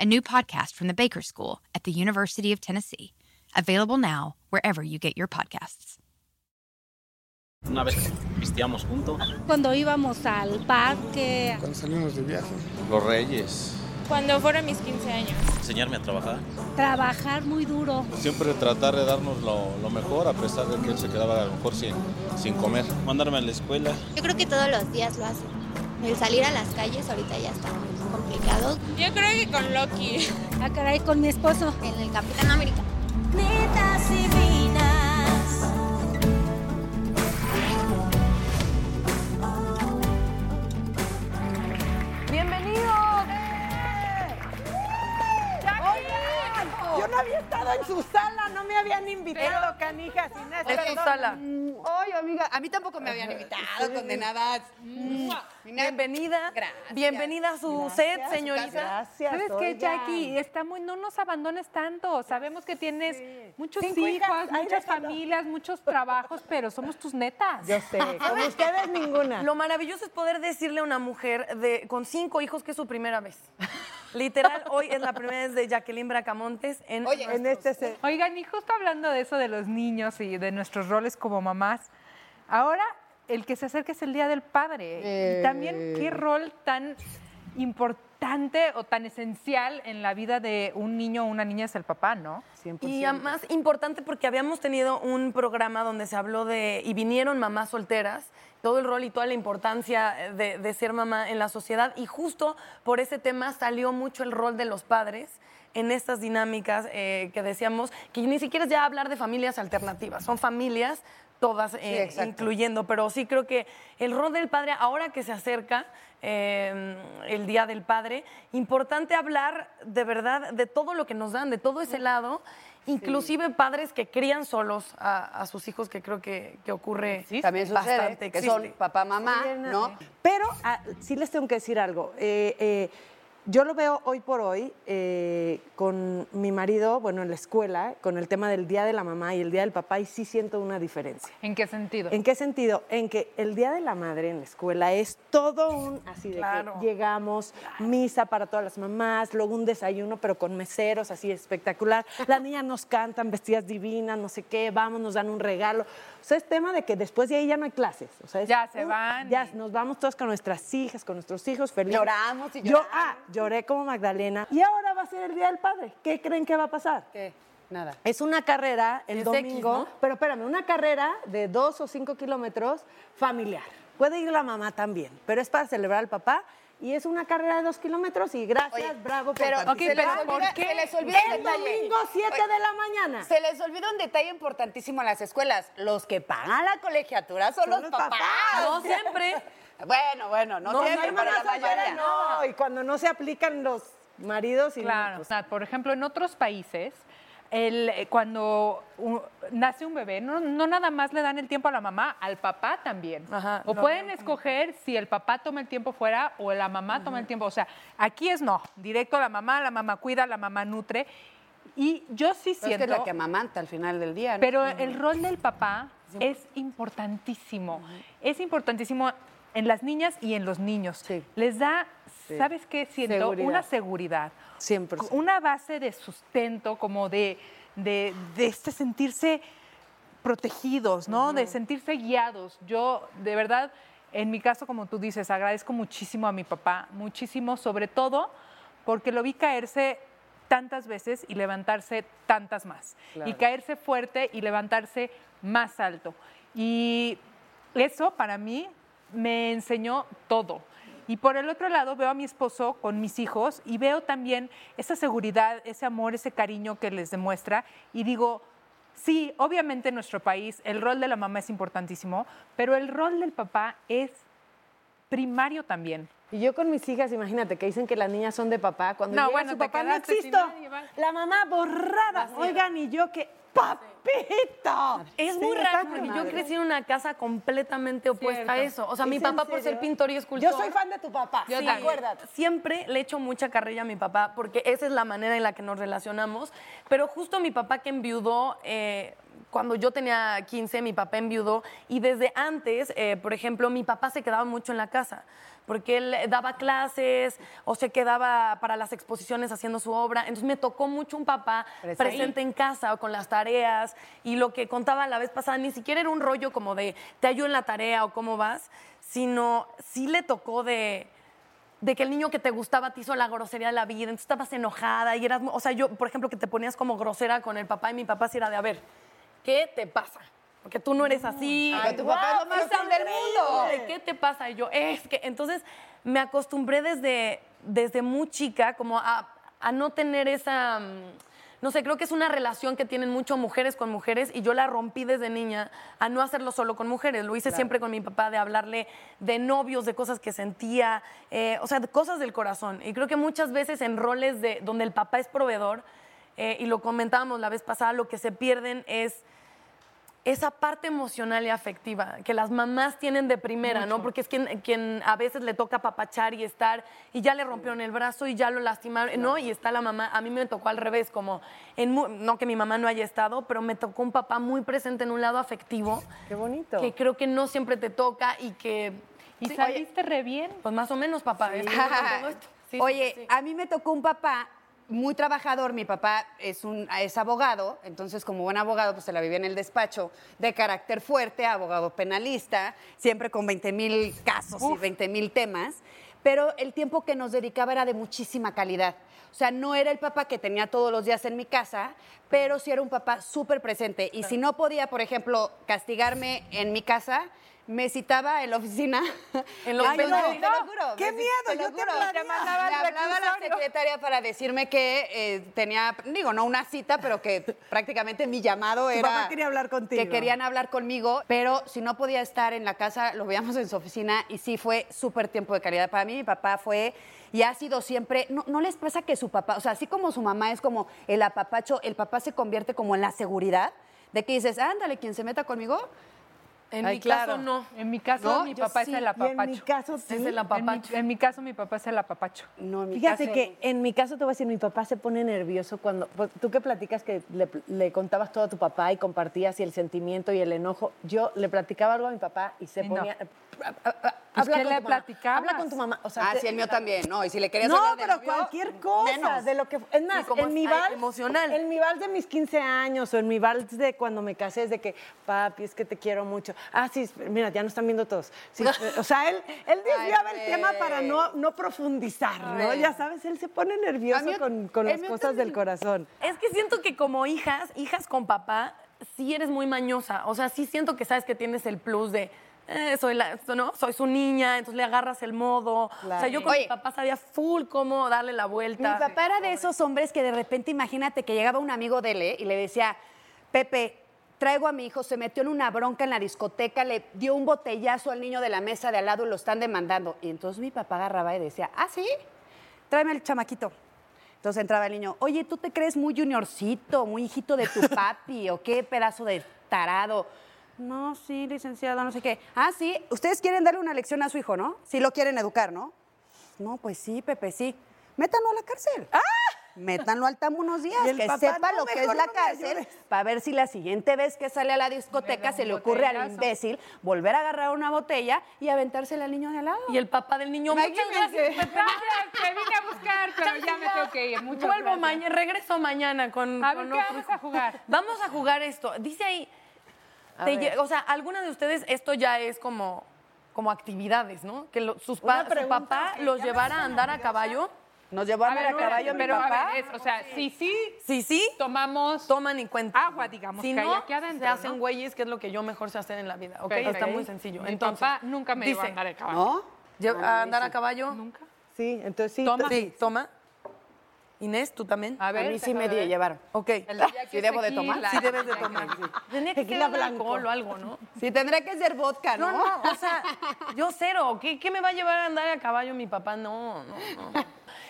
a new podcast from the Baker School at the University of Tennessee, available now wherever you get your podcasts. Una vez pisteamos juntos. Cuando íbamos al parque. Cuando salimos de viaje. Los Reyes. Cuando fueron mis 15 años. Enseñarme a trabajar. Trabajar muy duro. Siempre tratar de darnos lo, lo, mejor, a pesar de que él se quedaba a lo mejor sin, sin comer. Mandarme a la escuela. Yo creo que todos los días lo hace. El salir a las calles ahorita ya está muy complicado. Yo creo que con Loki. Ah, caray, con mi esposo. En el Capitán América. Netas divinas. Había estado en su sala, no me habían invitado, canijas. Inés, Es su sala. Ay, amiga, a mí tampoco me habían invitado, condenadas. Bienvenida. Gracias. Bienvenida a su Gracias, set, señorita. Gracias, ¿Sabes qué. Jackie? Está muy, no nos abandones tanto. Sabemos que tienes muchos Cinco hijos, hijas, muchas familias, muchos trabajos, pero somos tus netas. Yo sé, como ustedes ninguna. Lo maravilloso es poder decirle a una mujer de, con cinco hijos que es su primera vez. Literal, hoy es la primera vez de Jacqueline Bracamontes en, Oye, en este set. Oigan, y justo hablando de eso de los niños y de nuestros roles como mamás, ahora el que se acerca es el Día del Padre. Y también qué rol tan importante o tan esencial en la vida de un niño o una niña es el papá, ¿no? 100%. Y además importante porque habíamos tenido un programa donde se habló de, y vinieron mamás solteras, todo el rol y toda la importancia de, de ser mamá en la sociedad. Y justo por ese tema salió mucho el rol de los padres en estas dinámicas eh, que decíamos, que ni siquiera es ya hablar de familias alternativas, son familias todas eh, incluyendo, pero sí creo que el rol del padre, ahora que se acerca eh, el Día del Padre, importante hablar de verdad de todo lo que nos dan, de todo ese lado, inclusive padres que crían solos a, a sus hijos, que creo que, que ocurre También sucede bastante. que son papá, mamá, ¿no? Pero ah, sí les tengo que decir algo. Eh, eh, yo lo veo hoy por hoy eh, con mi marido, bueno, en la escuela, con el tema del Día de la Mamá y el Día del Papá, y sí siento una diferencia. ¿En qué sentido? ¿En qué sentido? En que el Día de la Madre en la escuela es todo un, así de Claro. que llegamos, misa para todas las mamás, luego un desayuno, pero con meseros, así espectacular. Las niñas nos cantan vestidas divinas, no sé qué, vamos, nos dan un regalo. O sea, es tema de que después de ahí ya no hay clases. O sea, es Ya se van Ya y- nos vamos todas con nuestras hijas, con nuestros hijos, felices. Lloramos y Yo, lloramos. ah, lloré como Magdalena. Y ahora va a ser el Día del Padre. ¿Qué creen que va a pasar? ¿Qué? Nada. Es una carrera el Es domingo, X, ¿no? pero espérame, una carrera de dos o cinco kilómetros familiar. Puede ir la mamá también, pero es para celebrar al papá y es una carrera de dos kilómetros y gracias, Oye, bravo por pero- participar. Ok, pero ¿por ¿por qué? Se les olvida un El detalle. domingo 7 Oye, de la mañana. Se les olvida un detalle importantísimo en las escuelas. Los que pagan la colegiatura son, los, papás. No siempre. Bueno, bueno, no, No, siempre, no, pero la mayoría. no, y cuando no se aplican los maridos y Claro. pues, O sea, por ejemplo, en otros países, el, eh, cuando nace un bebé, no, no nada más le dan el tiempo a la mamá, al papá también. Ajá, o no, pueden no, escoger si el papá toma el tiempo fuera o la mamá toma el tiempo. O sea, aquí es no, directo a la mamá, la mamá cuida, la mamá nutre. Y yo sí Pero es que siento... es la que amamanta al final del día. ¿no? Pero el rol del papá es importantísimo. Es importantísimo en las niñas y en los niños. Sí. Les da, Sí. ¿sabes qué? Siento Seguridad. una seguridad. 100%. Una base de sustento, como de, de, de este sentirse protegidos, ¿no? De sentirse guiados. Yo, de verdad, en mi caso, como tú dices, agradezco muchísimo a mi papá, muchísimo, sobre todo porque lo vi caerse tantas veces y levantarse tantas más. Claro. Y caerse fuerte y levantarse más alto. Y eso para mí me enseñó todo. Y por el otro lado veo a mi esposo con mis hijos y veo también esa seguridad, ese amor, ese cariño que les demuestra y digo, sí, obviamente en nuestro país el rol de la mamá es importantísimo, pero el rol del papá es primario también. Y yo con mis hijas, imagínate, que dicen que las niñas son de papá. Cuando No, bueno, su papá, no existo. La mamá borrada. Oigan, y yo que, papito. Es muy raro porque yo crecí en una casa completamente opuesta a eso. O sea, mi ¿Es papá por ser pintor y escultor. Yo soy fan de tu papá. Sí, acuérdate. Siempre le echo mucha carrilla a mi papá porque esa es la manera en la que nos relacionamos. Pero justo mi papá que enviudó, eh, cuando yo tenía 15, mi papá enviudó y desde antes, eh, por ejemplo, mi papá se quedaba mucho en la casa porque él daba clases o se quedaba para las exposiciones haciendo su obra. Entonces me tocó mucho un papá Presente. en casa o con las tareas y lo que contaba la vez pasada ni siquiera era un rollo como de te ayudo en la tarea o cómo vas, sino sí le tocó de de que el niño que te gustaba te hizo la grosería de la vida, entonces estabas enojada y eras, o sea, yo, por ejemplo, que te ponías como grosera con el papá y mi papá sí era de, a ver, ¿qué te pasa? Porque tú no eres así. Ay, tu papá es lo más del mundo. ¿Qué te pasa? Y yo, es que, entonces me acostumbré desde, desde muy chica como a, a no tener esa, mm, no sé, creo que es una relación que tienen mucho mujeres con mujeres y yo la rompí desde niña a no hacerlo solo con mujeres. Lo hice siempre con mi papá de hablarle de novios, de cosas que sentía, eh, o sea, de cosas del corazón. Y creo que muchas veces en roles de, donde el papá es proveedor, eh, y lo comentábamos la vez pasada, lo que se pierden es esa parte emocional y afectiva que las mamás tienen de primera, ¿no? Porque es quien, quien a veces le toca papachar y estar, y ya le rompieron el brazo y ya lo lastimaron, ¿no? Y está la mamá, a mí me tocó al revés, como, en, no que mi mamá no haya estado, pero me tocó un papá muy presente en un lado afectivo. Qué bonito. Que creo que no siempre te toca y que... Y Sí, saliste re bien. Pues más o menos, papá. es- todo esto. Sí, sí, Oye, a mí me tocó un papá muy trabajador. Mi papá es, un, es abogado, entonces como buen abogado pues se la vivía en el despacho, de carácter fuerte, abogado penalista, siempre con 20 mil casos y 20 mil temas, pero el tiempo que nos dedicaba era de muchísima calidad. O sea, no era el papá que tenía todos los días en mi casa, pero sí era un papá súper presente. Y si no podía, por ejemplo, castigarme en mi casa, me citaba en la oficina. En los Ay, no, te lo juro. ¡Qué me- miedo! te lo Yo temblaría. Te mandaba al Me hablaba la reclusorio. secretaria para decirme que eh, tenía, digo, no una cita, pero que prácticamente mi llamado era... papá quería hablar contigo. Que querían hablar conmigo, pero si no podía estar en la casa, lo veíamos en su oficina y sí fue súper tiempo de calidad. Para mí mi papá fue y ha sido siempre, no, no les pasa que su papá, o sea, así como su mamá es como el apapacho, el papá se convierte como en la seguridad de que dices, ándale, quien se meta conmigo, En Ay, mi claro. caso, no. En mi caso, No, mi papá sí. es el Y en mi apapacho. caso, sí. Es el En mi, apapacho. en mi caso, mi papá es el apapacho. no, en mi Fíjate caso, que en mi caso te voy a decir, mi papá se pone nervioso cuando, pues, tú que platicas que le, le contabas todo a tu papá y compartías y el sentimiento y el enojo, yo le platicaba algo a mi papá y se Y ponía... Pues, habla ¿qué con le tu mamá? Habla con tu mamá. O sea, Ah, te- sí, el mío también, no, y si le querías no, hablar de pero novio, cualquier cosa, menos. de lo que... Es más, en mi es- vals... emocional. En mi vals de mis 15 años o en mi vals de cuando me casé es de que, papi, es que te quiero mucho. Ah, sí, mira, ya no están viendo todos. Sí, o sea, él, él desviaba el tema para no, no profundizar, ¿no? Ya sabes, él se pone nervioso mí- con, con las cosas del corazón. Es que siento que como hijas, hijas con papá, sí eres muy mañosa. O sea, sí siento que sabes que tienes el plus de. Eh, soy, la, ¿no? soy su niña, entonces le agarras el modo. O sea, yo con Oye. mi papá sabía full cómo darle la Mi vuelta. papá era de esos hombres que de repente, imagínate que llegaba un amigo de él ¿eh? y le decía, Pepe, traigo a mi hijo, se metió en una bronca en la discoteca, le dio un botellazo al niño de la mesa de al lado y lo están demandando. Y entonces mi papá agarraba y decía, ah, sí, tráeme el chamaquito. Entonces entraba el niño, oye, ¿tú te crees muy juniorcito, muy hijito de tu papi o qué pedazo de tarado? No, sí, licenciado, no sé qué. Ah, sí, ustedes quieren darle una lección a su hijo, ¿no? Sí lo quieren educar, ¿no? No, pues sí, Pepe, sí. Métanlo a la cárcel. Métanlo al tamo unos días, ¡Ah! Que papá, sepa "No, lo que es la no cárcel, ayudes". para ver si la siguiente vez que sale a la discoteca se le ocurre al imbécil volver a agarrar una botella y aventársela al niño de al lado. Y el papá del niño, muchas Imagínense. gracias, Pepe. Gracias, te vine a buscar, pero ya me tengo que ir. Muchas Vuelvo mañana, regreso mañana con. A ver, con ¿qué vamos a jugar? Vamos a jugar esto. Dice ahí. Te o sea, alguna de ustedes, esto ya es como, como actividades, ¿no? Que lo- sus pa- su papá los llevara a andar a caballo. Nos llevó a, andar a ver, caballo mi pero papá. a ver, es, o sea, sí, sí, Sí, sí, tomamos toman en cuenta. agua, digamos, Si que no, aquí adentro, se hacen ¿no? güeyes, que es lo que yo mejor sé hacer en la vida, ¿ok? Perfecto. Está muy sencillo. Mi Entonces, papá nunca me llevó a dice, andar a caballo. ¿No? lle- ¿a andar a caballo? Nunca. Sí, entonces sí. Toma. Sí, toma. Inés, ¿tú también? A A ver, mí sí me ver. llevaron. Ok. ¿Sí debo de tomar? Sí debes de tomar. Tenía que ser Tequila de blanco. alcohol o algo, ¿no? Sí, tendría que ser vodka, ¿no? No, no, o sea, yo cero. ¿Qué, qué me va a llevar a andar a caballo mi papá? No, no, no.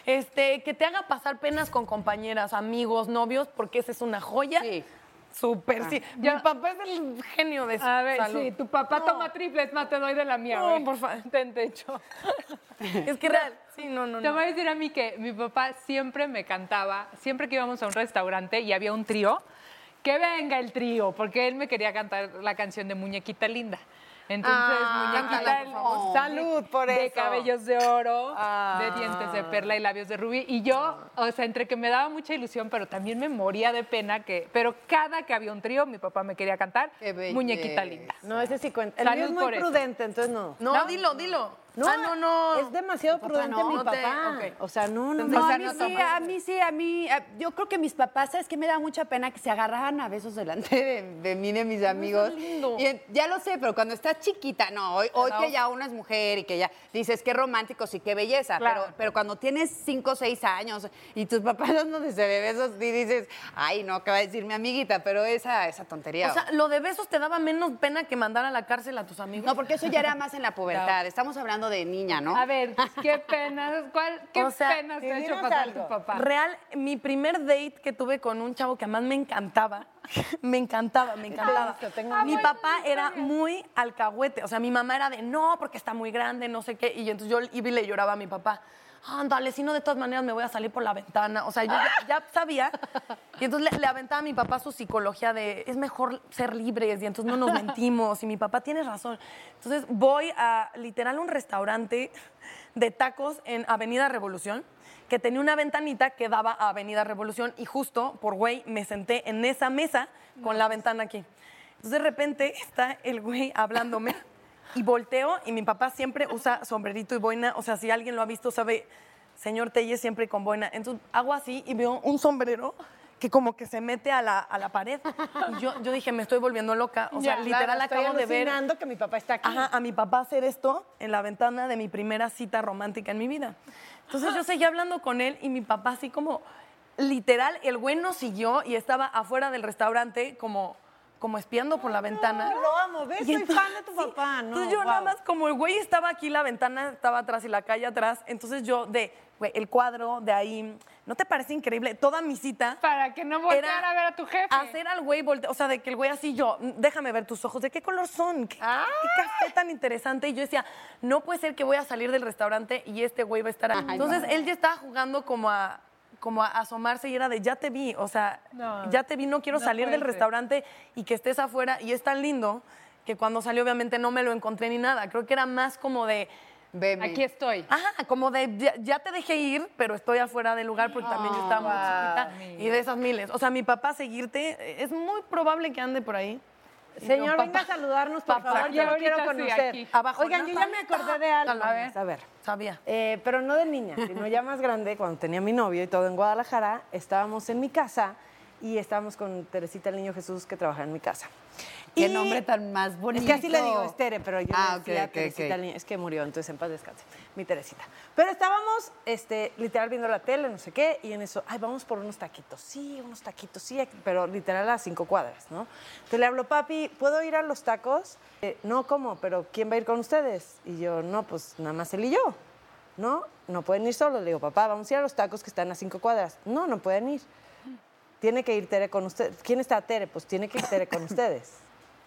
Este, que te haga pasar penas con compañeras, amigos, novios, porque esa es una joya. Sí. Súper, sí. Mi papá es el genio de A ver, salud. sí, tu papá No. toma triples, más te doy de la mía, No, por favor. Ten techo. Es que real. Sí, no, no, Te no. voy a decir a mí que mi papá siempre me cantaba, siempre que íbamos a un restaurante y había un trío, que venga el trío, porque él me quería cantar la canción de Muñequita Linda. Entonces, Ah, Muñequita por favor. Salud por de eso. cabellos de oro, Ah. de dientes de perla y labios de rubí. Y yo, o sea, entre que me daba mucha ilusión, pero también me moría de pena que, pero cada que había un trío, mi papá me quería cantar. Muñequita Linda. No, ese sí cuenta. El Salud mío es muy eso. prudente, entonces no. No, dilo, dilo. No, ah, no, no. Es demasiado prudente no, mi te- papá. O sea, no, no, a mí sí, a mí sí, a mí. a- Yo creo que mis papás, ¿sabes qué? Me da mucha pena que se agarraran a besos delante de, de mí, de mis amigos. lindo. Y ya lo sé, pero cuando estás chiquita, no, hoy, hoy que ya uno es mujer y que ya dices qué románticos y qué belleza, Claro. pero, pero cuando tienes cinco o seis años y tus papás dándote de besos y dices, ay, no, ¿qué va a decir mi amiguita? Pero esa, esa tontería. O sea, lo de besos te daba menos pena que mandar a la cárcel a tus amigos. no, porque eso ya era más en la pubertad. Estamos hablando de niña, ¿no? A ver, qué pena, ¿cuál, qué O sea, penas te ha hecho pasar algo. tu papá? Real, mi primer date que tuve con un chavo que además me encantaba, me encantaba, me encantaba. Tengo mi papá era muy alcahuete, o sea, mi mamá era de no, porque está muy grande, no sé qué, y yo- entonces yo iba y le lloraba a mi papá. Ándale, si no, de todas maneras me voy a salir por la ventana. O sea, yo ya, ya sabía. Y entonces le, le aventaba a mi papá su psicología de es mejor ser libres y entonces no nos mentimos. Y mi papá tiene razón. Entonces voy a literal un restaurante de tacos en Avenida Revolución que tenía una ventanita que daba a Avenida Revolución y justo por güey me senté en esa mesa con la ventana aquí. Entonces de repente está el güey hablándome y volteo y mi papá siempre usa sombrerito y boina, o sea, si alguien lo ha visto sabe, señor Telles siempre con boina. Entonces hago así y veo un sombrero que como que se mete a la, a la pared. Y yo, yo dije, me estoy volviendo loca. O sea, Ya, literal claro, estoy acabo de ver que mi papá está aquí. Ajá, a mi papá hacer esto en la ventana de mi primera cita romántica en mi vida. Entonces yo seguía hablando con él y mi papá así como, literal, el güey nos siguió y estaba afuera del restaurante como, como espiando por la ventana. Lo amo, ¿ves? Y Soy entonces- fan de tu sí, papá, ¿no? Entonces yo nada más, como el güey estaba aquí, la ventana estaba atrás y la calle atrás, entonces yo de, güey, el cuadro de ahí, ¿no te parece increíble? Toda mi cita Para que no volteara a ver a tu jefe. hacer al güey volte- o sea, de que el güey así yo, "Mm, déjame ver tus ojos, ¿de qué color son? ¿Qué, Ah. qué café tan interesante? Y yo decía, no puede ser que voy a salir del restaurante y este güey va a estar ahí. Entonces él ya estaba jugando como a como a asomarse y era de ya te vi, o sea, No, ya te vi, no quiero no salir del ser. restaurante y que estés afuera y es tan lindo que cuando salió obviamente no me lo encontré ni nada, creo que era más como de Veme. Aquí estoy. Ajá, como de ya, ya te dejé ir, pero estoy afuera del lugar porque también yo estaba muy chiquita y de esas miles. O sea, mi papá seguirte, eh, es muy probable que ande por ahí. Señor, venga a saludarnos, por papá, favor. Yo lo quiero conocer. Abajo, Oigan, yo ya me acordé de algo. A ver. A ver. Sabía. Eh, pero no de niña, sino ya más grande, cuando tenía mi novio y todo en Guadalajara, estábamos en mi casa y estábamos con Teresita el Niño Jesús que trabaja en mi casa. Qué Y- nombre tan más bonito. Es que así le digo, Estere, pero yo Ah, le decía ok, ok, Teresita es que murió, entonces en paz descanse, mi Teresita. Pero estábamos, este, literal viendo la tele, no sé qué, y en eso, ay, vamos por unos taquitos, sí, unos taquitos, sí, pero literal a cinco cuadras, ¿no? Entonces le hablo, papi, ¿puedo ir a los tacos? "Eh, no, ¿cómo? ¿Pero quién va a ir con ustedes? Y yo, no, pues nada más él y yo. ¿No? No pueden ir solos. Le digo, papá, vamos a ir a los tacos que están a cinco cuadras. No, no pueden ir. Tiene que ir Tere con ustedes. ¿Quién está Tere? Pues tiene que ir Tere con ustedes.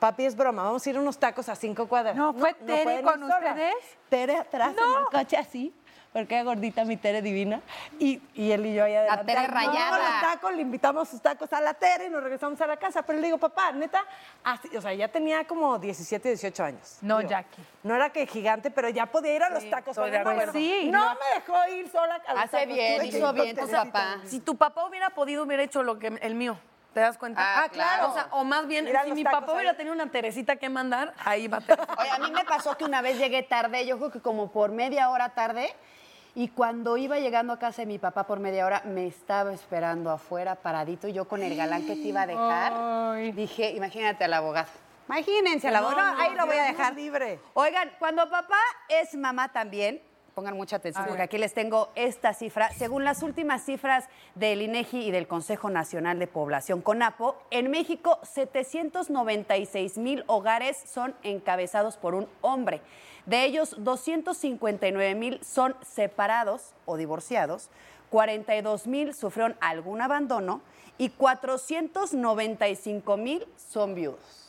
Papi, es broma, vamos a ir a unos tacos a cinco cuadras. No, ¿fue Tere con ustedes? Tere atrás en el coche así, porque es gordita mi Tere divina. Y, y él y yo ahí adelante. Tere Ay, no, rayada. los tacos, le invitamos sus tacos a la Tere y nos regresamos a la casa. Pero le digo, papá, neta, así, o sea, ya tenía como 17, 18 años. No, Digo, Jackie. No era que gigante, pero ya podía ir a los tacos. estoy de acuerdo. Sí, no no. me dejó ir sola a los Hace tacos. bien, hizo bien tu papá. Si tu papá hubiera podido, hubiera hecho lo que el mío. ¿Te das cuenta? Ah, claro. O sea, o más bien, Ir a si los mi tacos papá ahí. hubiera tenido una Teresita que mandar, ahí va Teresita. Oye, a mí me pasó que una vez llegué tarde, yo creo que como por media hora tarde, Y cuando iba llegando a casa de mi papá por media hora, me estaba esperando afuera, paradito, y yo con el galán que te iba a dejar, dije, imagínate al abogado. Imagínense al abogado, no, ahí lo voy a Dios dejar. libre. Oigan, cuando papá es mamá también, pongan mucha atención porque aquí les tengo esta cifra. Según las últimas cifras del INEGI y del Consejo Nacional de Población, CONAPO, en México 796 mil hogares son encabezados por un hombre. De ellos, 259 mil son separados o divorciados, 42 mil sufrieron algún abandono y 495 mil son viudos.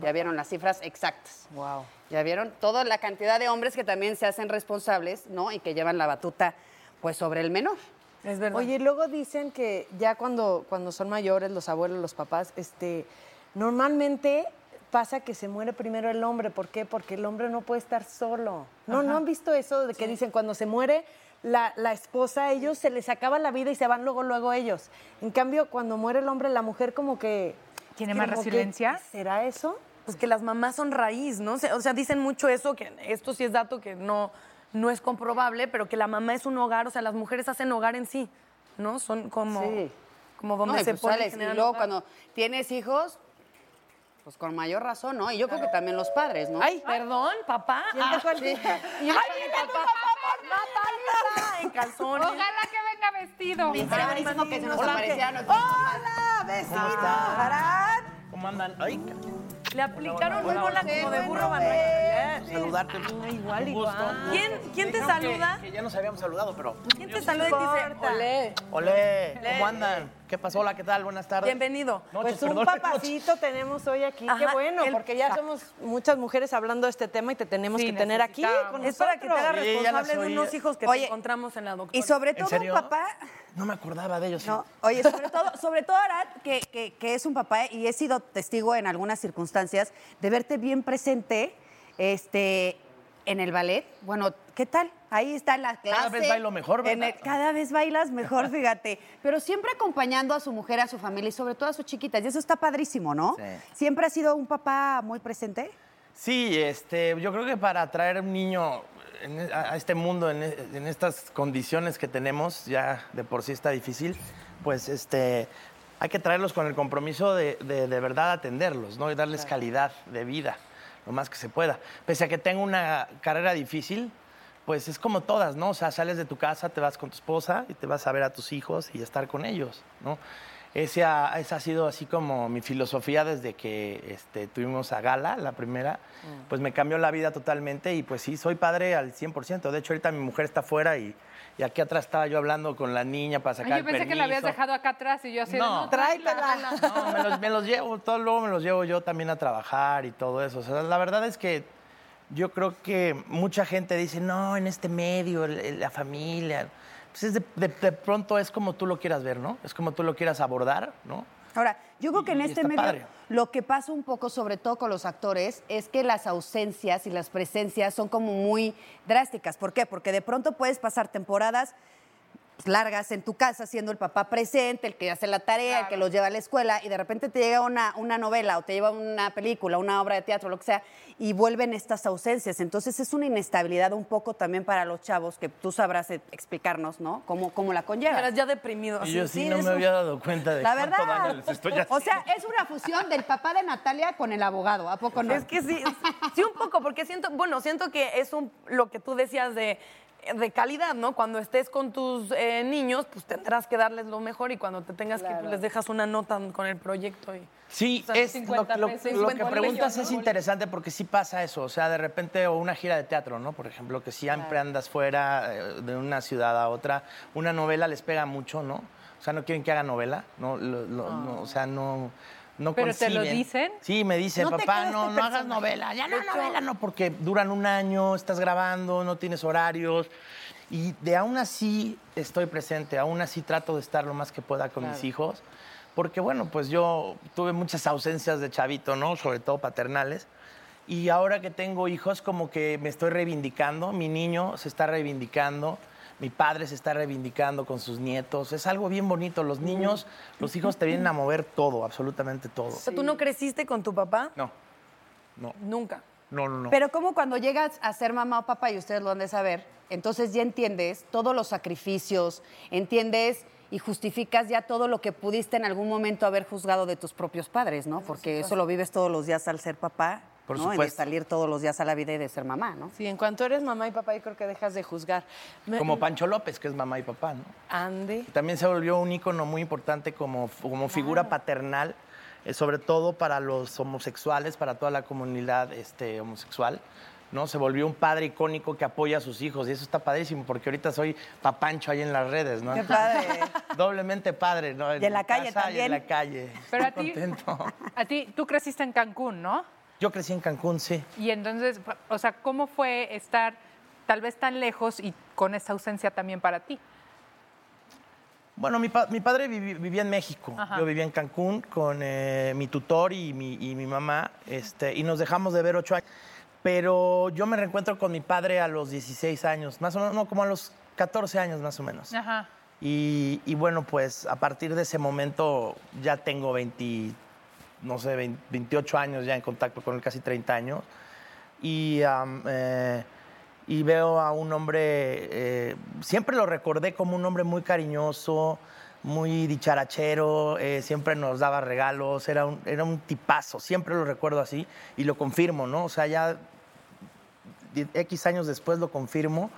Ya vieron las cifras exactas. Wow. Ya vieron toda la cantidad de hombres que también se hacen responsables, ¿no? Y que llevan la batuta, pues, sobre el menor. Es verdad. Oye, y luego dicen que ya cuando, cuando son mayores, los abuelos, los papás, este, normalmente pasa que se muere primero el hombre. ¿Por qué? Porque el hombre no puede estar solo. ¿No, ¿no han visto eso de que dicen cuando se muere la, la esposa, ellos se les acaba la vida y se van luego, luego ellos? En cambio, cuando muere el hombre, la mujer como que... ¿Tiene más resiliencia? ¿Será eso? Pues que las mamás son raíz, ¿no? O sea, dicen mucho eso, que esto sí es dato que no, no es comprobable, pero que la mamá es un hogar, o sea, las mujeres hacen hogar en sí, ¿no? Son como, Sí. como donde No, y se pues sales, y luego hogar. cuando tienes hijos, pues con mayor razón, ¿no? Y yo creo que también los padres, ¿no? Ay, perdón, papá. ¿Quién Ah, sí. Ay, Ay, mira tu papá, Natalita, en calzones. Ojalá que venga vestido. Y estaría buenísimo que se nos apareciera ¡Hola, vecino! Arad. ¿Cómo andan? Ay, Le aplicaron muy bola como de burro Manuel. saludarte. Igual, gusto. ¿Quién, quién te saluda? Que, ya nos habíamos saludado, pero. ¿Quién te saluda y te dice, olé? Olé, ¿cómo andan? ¿Qué pasó? Hola, ¿qué tal? Buenas tardes. Bienvenido. Noches, Pues un perdón, papacito tenemos hoy aquí, qué bueno, el- porque ya somos muchas mujeres hablando de este tema y te tenemos Sí, que tener aquí con Es para que te hagas Sí, responsable de unos hijos que Oye, te encontramos en la doctora. Y sobre ¿En todo, serio? papá, No me acordaba de ellos. No, oye, sobre todo, sobre todo Arad, que, que- que es un papá y he sido testigo en algunas circunstancias de verte bien presente este, en el ballet. Bueno, ¿qué tal? Ahí está la clase. Cada vez bailo mejor, En ¿verdad? el- cada vez bailas mejor, fíjate. Pero siempre acompañando a su mujer, a su familia y sobre todo a sus chiquitas. Y eso está padrísimo, ¿no? Sí. ¿Siempre ha sido un papá muy presente? Sí, este, yo creo que para traer un niño en- a, a este mundo, en, en estas condiciones que tenemos, ya de por sí está difícil, pues este, hay que traerlos con el compromiso de, de- de verdad atenderlos, ¿no? Y darles calidad de vida, lo más que se pueda. Pese a que tengo una carrera difícil, pues es como todas, ¿no? O sea, sales de tu casa, te vas con tu esposa y te vas a ver a tus hijos y estar con ellos, ¿no? Ese ha- esa ha sido así como mi filosofía desde que este, tuvimos a Gala, la primera, pues me cambió la vida totalmente y pues sí, soy padre al 100%. De hecho, ahorita mi mujer está afuera y, y aquí atrás estaba yo hablando con la niña para Ay, sacar yo pensé el que la habías dejado acá atrás y yo así No. no, tráela. No, me los, me los llevo, todo luego me los llevo yo también a trabajar y todo eso. O sea, la verdad es que yo creo que mucha gente dice, no, en este medio, el- el- la familia. Pues es de, de- de pronto es como tú lo quieras ver, ¿no? Es como tú lo quieras abordar, ¿no? Ahora, yo creo que en este medio padre. lo que pasa un poco, sobre todo con los actores, es que las ausencias y las presencias son como muy drásticas. ¿Por qué? Porque de pronto puedes pasar temporadas pues, largas en tu casa siendo el papá presente, el que hace la tarea, el que los lleva a la escuela, y de repente te llega una, una novela o te lleva una película, una obra de teatro, lo que sea, y vuelven estas ausencias. Entonces es una inestabilidad un poco también para los chavos, que tú sabrás explicarnos, ¿no? Cómo, cómo la conlleva. Eras ya deprimido. Y yo así, sí, no me un- había dado cuenta de La cuánto verdad. daño les estoy haciendo. O sea, es una fusión del papá de Natalia con el abogado, ¿a poco no? Es que sí, sí un poco, porque siento, bueno, siento que es un, lo que tú decías de, de calidad, ¿no? Cuando estés con tus eh, niños, pues tendrás que darles lo mejor y cuando te tengas que pues les dejas una nota con el proyecto. Y, Sí, O sea, es, 50 lo, lo- pesos, lo que 50 preguntas pesos, es ¿no? interesante porque sí pasa eso, o sea, de repente, o una gira de teatro, ¿no? Por ejemplo, que siempre andas fuera eh, de una ciudad a otra, una novela les pega mucho, ¿no? O sea, no quieren que haga novela, ¿no? Lo- lo- no, o sea, no... No ¿Pero te lo dicen? Sí, me No te papá, no, este no hagas personaje". novela, ya no hecho- novela, no, porque duran un año, estás grabando, no tienes horarios. Y de aún así estoy presente, aún así trato de estar lo más que pueda con mis hijos, porque bueno, pues yo tuve muchas ausencias de chavito, ¿no? Sobre todo paternales. Y ahora que tengo hijos, como que me estoy reivindicando, mi niño se está reivindicando, mi padre se está reivindicando con sus nietos. Es algo bien bonito. Los niños, los hijos te vienen a mover todo, absolutamente todo. O sea, ¿tú no creciste con tu papá? No, no. Nunca. No, no, no. Pero como cuando llegas a ser mamá o papá, y ustedes lo han de saber, entonces ya entiendes todos los sacrificios, entiendes y justificas ya todo lo que pudiste en algún momento haber juzgado de tus propios padres, ¿no? Porque eso lo vives todos los días al ser papá, Por ¿no? Y de supuesto. salir todos los días a la vida y de ser mamá, ¿no? Sí, en cuanto eres mamá y papá, yo creo que dejas de juzgar. Como Pancho López, que es mamá y papá, ¿no? Ande. También se volvió un ícono muy importante como, como figura paternal, eh, sobre todo para los homosexuales, para toda la comunidad este, homosexual. ¿no? Se volvió un padre icónico que apoya a sus hijos y eso está padrísimo porque ahorita soy papancho ahí en las redes, ¿no? Qué padre. Doblemente padre, ¿no? Y en la calle casa Y también. en la calle. Pero a Estoy ti, contento. a ti, tú creciste en Cancún, ¿no? Yo crecí en Cancún, sí. Y entonces, o sea, ¿cómo fue estar tal vez tan lejos y con esa ausencia también para ti? Bueno, mi, pa- mi padre vivi- vivía en México. Ajá. Yo vivía en Cancún con eh, mi tutor y mi, y mi mamá, este, y nos dejamos de ver ocho años. Pero yo me reencuentro con mi padre a los 16 años, más o menos, no, como a los 14 años más o menos. Ajá. Y, y bueno, pues a partir de ese momento ya tengo 20, no sé, 20 28 años ya en contacto con él, casi 30 años. Eh, y veo a un hombre, eh, siempre lo recordé como un hombre muy cariñoso, muy dicharachero, eh, siempre nos daba regalos, era un, era un tipazo, siempre lo recuerdo así y lo confirmo, ¿no? O sea, ya X años después lo confirmo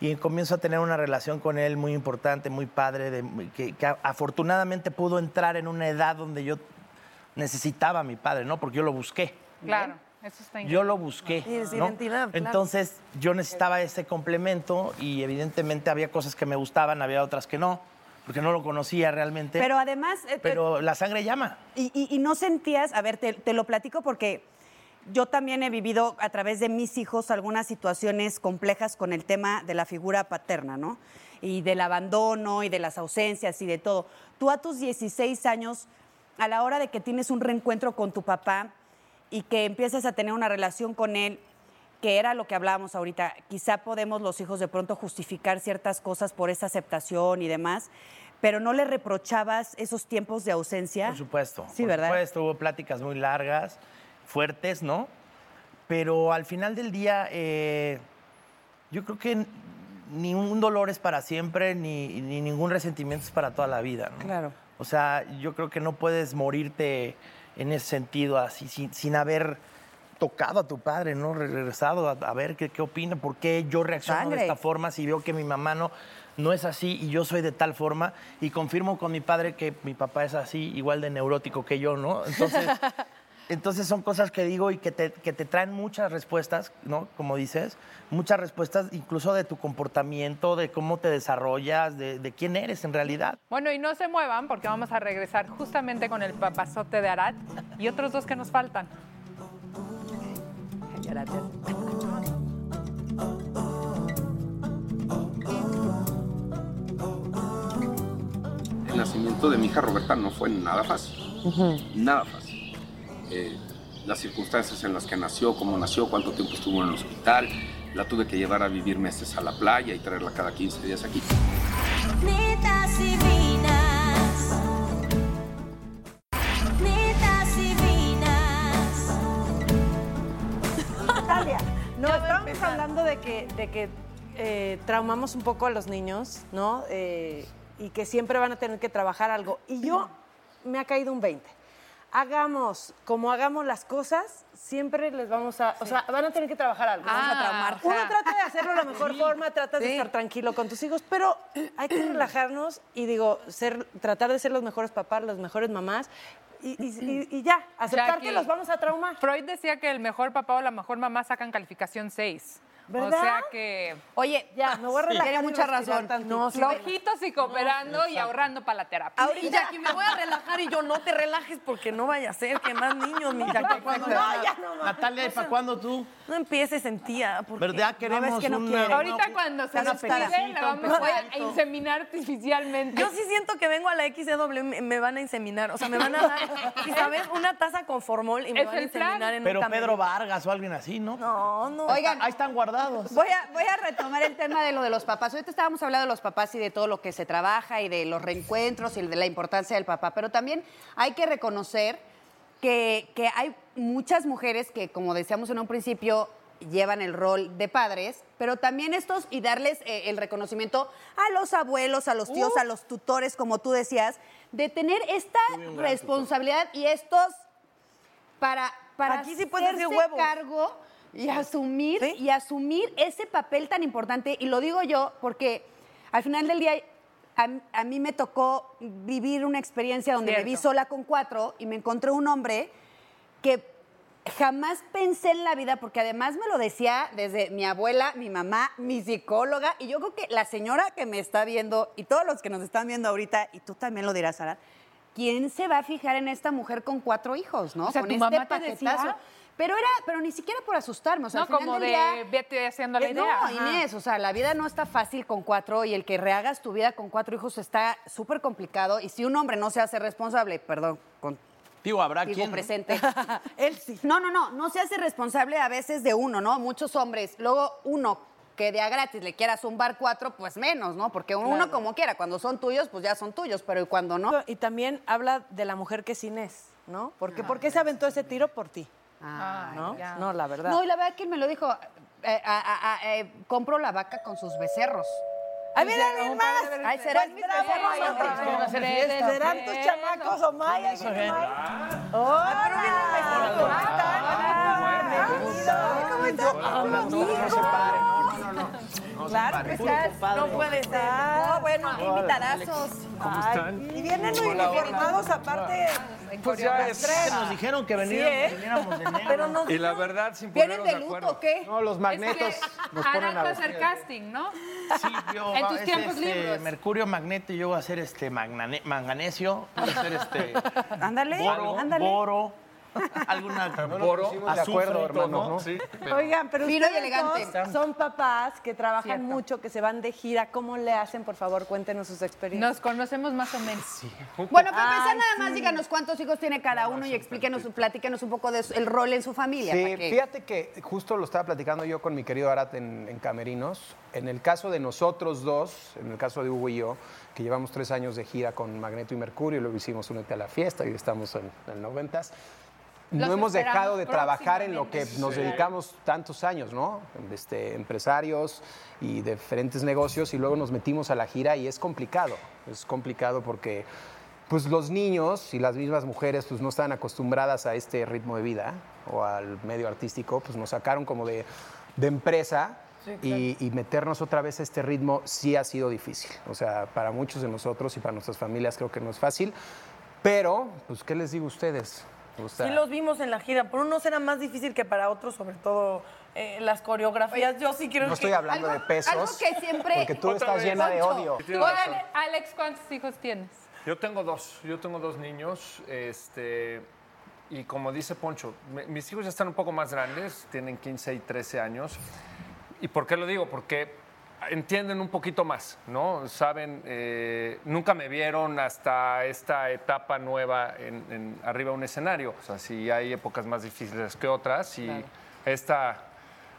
y comienzo a tener una relación con él muy importante, muy padre, de- que, que afortunadamente pudo entrar en una edad donde yo necesitaba a mi padre, ¿no? Porque yo lo busqué. Claro, eso está increíble. Yo lo busqué. Sí, es ¿no? identidad, claro. Entonces yo necesitaba ese complemento y evidentemente había cosas que me gustaban, había otras que no, porque no lo conocía realmente. Pero además... eh, Pero la sangre llama. Y, y- y no sentías, a ver, te, te lo platico porque yo también he vivido a través de mis hijos algunas situaciones complejas con el tema de la figura paterna, ¿no? Y del abandono y de las ausencias y de todo. Tú a tus 16 años, a la hora de que tienes un reencuentro con tu papá y que empiezas a tener una relación con él, que era lo que hablábamos ahorita, quizá podemos los hijos de pronto justificar ciertas cosas por esa aceptación y demás, pero no le reprochabas esos tiempos de ausencia. Por supuesto. Sí, por ¿verdad? supuesto, hubo pláticas muy largas, fuertes, ¿no? Pero al final del día, eh, yo creo que ni un dolor es para siempre, ni, ni ningún resentimiento es para toda la vida, ¿no? Claro. O sea, yo creo que no puedes morirte en ese sentido, así, sin, sin haber tocado a tu padre, ¿no? Regresado a, a ver qué, qué opina, por qué yo reacciono Sangre. de esta forma, si veo que mi mamá no, no es así y yo soy de tal forma, y confirmo con mi padre que mi papá es así, igual de neurótico que yo, ¿no? Entonces, entonces son cosas que digo y que te, que te traen muchas respuestas, ¿no? Como dices, muchas respuestas incluso de tu comportamiento, de cómo te desarrollas, de, de quién eres en realidad. Bueno, y no se muevan porque vamos a regresar justamente con el papazote de Arad y otros dos que nos faltan. Gracias. El nacimiento de mi hija Roberta no fue nada fácil, nada fácil. Eh, las circunstancias en las que nació, cómo nació, cuánto tiempo estuvo en el hospital, la tuve que llevar a vivir meses a la playa y traerla cada 15 días aquí. Natalia, no, estábamos hablando de que, de que eh, traumamos un poco a los niños, ¿no? Eh, y que siempre van a tener que trabajar algo. Y yo me ha caído un 20. Hagamos como hagamos las cosas, siempre les vamos a. O sea, van a tener que trabajar algo. Vamos a traumar. Uno trata de hacerlo de la mejor forma, tratas de Sí. estar tranquilo con tus hijos, pero hay que relajarnos y digo, ser, tratar de ser los mejores papás, las mejores mamás y, y- y- y ya, aceptar Jackie, que los vamos a traumar. Freud decía que el mejor papá o la mejor mamá sacan calificación 6. O sea que Oye, Ya, me voy a relajar. Tiene mucha razón. No, sí, flojitos y cooperando y ahorrando para la terapia. Y Jackie, me voy a relajar y yo no te relajes porque no vaya a ser que más niños, mi Jackie. No, ya no. Natalia, ¿y para cuándo tú? No empieces en tía. Porque ¿Verdad? Queremos que no una- quiere. una- Ahorita cuando se despide, la vamos a inseminar artificialmente. Yo sí siento que vengo a la XW, me, me van a inseminar. O sea, me van a dar, ¿y ¿sabes? Una taza con formol y me van a inseminar en Pero un camerino. Pedro Vargas o alguien así, ¿no? No, no. Oigan, Ahí están guardados. Voy a, voy a retomar el tema de lo de los papás. Ahorita estábamos hablando de los papás y de todo lo que se trabaja y de los reencuentros y de la importancia del papá, pero también hay que reconocer que, que hay muchas mujeres que, como decíamos en un principio, llevan el rol de padres, pero también estos y darles eh, el reconocimiento a los abuelos, a los tíos, a los tutores, como tú decías, de tener esta responsabilidad y estos para, para Aquí sí hacerse huevos. cargo y asumir y asumir ese papel tan importante y lo digo yo porque al final del día a, a mí me tocó vivir una experiencia donde me Cierto. vi sola con cuatro y me encontré un hombre que jamás pensé en la vida porque además me lo decía desde mi abuela, mi mamá, mi psicóloga y yo creo que la señora que me está viendo y todos los que nos están viendo ahorita y tú también lo dirás Sara, ¿quién se va a fijar en esta mujer con cuatro hijos, no? O sea, con ¿tu este mamá te decía? Pero era, pero ni siquiera por asustarme, o sea, No, al final como del de vete haciendo la eh, idea. No, Ajá. Inés, o sea, la vida no está fácil con cuatro y el que rehagas tu vida con cuatro hijos está súper complicado. Y si un hombre no se hace responsable, perdón, con Digo, habrá digo quien. presente. Él sí. No, no, no, no se hace responsable a veces de uno, ¿no? Muchos hombres. Luego uno que de a gratis le quiera zumbar cuatro, pues menos, ¿no? Porque uno Claro. como quiera, cuando son tuyos, pues ya son tuyos, pero cuando no. Y también habla de la mujer que es Inés, ¿no? Porque, ¿Por qué se aventó ese tiro por ti? Ah, ¿no? ya. No, la verdad. No, y la verdad que él me lo dijo, eh, a- eh, compro la vaca con sus becerros. ¡Ahí viene alguien más! Ay, serán mis becerros. ¿Serán tus chamacos o Maya? Eso. ¿Cómo estás? Claro que estás. No puede ser. No, bueno, qué invitadazos. ¿Cómo están? Y vienen muy uniformados, aparte. Pues ya es que nos dijeron que veniéramos, ¿eh? de negro. Pero no- Y la verdad, sin ¿Vienen ponernos de de luto o qué? No, los magnetos nos ponen a hacer casting, ¿no? Sí, yo En va- tus tiempos este, libres. Mercurio magneto y yo voy a hacer este manganesio, voy a hacer este Ándale, ándale. boro, alguna de acuerdo, y todo, hermanos, ¿no? ¿no? Sí, Oigan, pero Fino ustedes elegante. dos son papás que trabajan Cierto. mucho, que se van de gira. ¿Cómo le hacen? Por favor, cuéntenos sus experiencias. Nos conocemos más o menos. Bueno, para empezar, nada más sí. díganos cuántos hijos tiene cada uno y explíquenos, platíquenos un poco del rol en su familia. Sí, que- fíjate que justo lo estaba platicando yo con mi querido Arat en, en Camerinos. En el caso de nosotros dos, en el caso de Hugo y yo, que llevamos tres años de gira con Magneto y Mercurio, luego hicimos Únete a la Fiesta y estamos en el noventas. No hemos dejado de trabajar en lo que nos dedicamos tantos años, ¿no? Este, empresarios y diferentes negocios y luego nos metimos a la gira y es complicado. Es complicado porque pues los niños y las mismas mujeres pues no están acostumbradas a este ritmo de vida o al medio artístico, pues nos sacaron como de, de empresa y, y meternos otra vez a este ritmo sí ha sido difícil. O sea, para muchos de nosotros y para nuestras familias creo que no es fácil, pero pues ¿qué les digo a ustedes? O sea, Sí los vimos en la gira. Por unos era más difícil que para otros, sobre todo eh, las coreografías. Yo sí creo no que... estoy hablando de pesos, algo que siempre- porque tú estás vez. llena de odio. Alex, ¿cuántos hijos tienes? Yo tengo dos, yo tengo dos niños, este, y como dice Poncho, me- mis hijos ya están un poco más grandes, tienen 15 y 13 años. ¿Y por qué lo digo? Porque entienden un poquito más, ¿no? Saben, eh, nunca me vieron hasta esta etapa nueva en, en- arriba de un escenario. O sea, sí hay épocas más difíciles que otras y esta,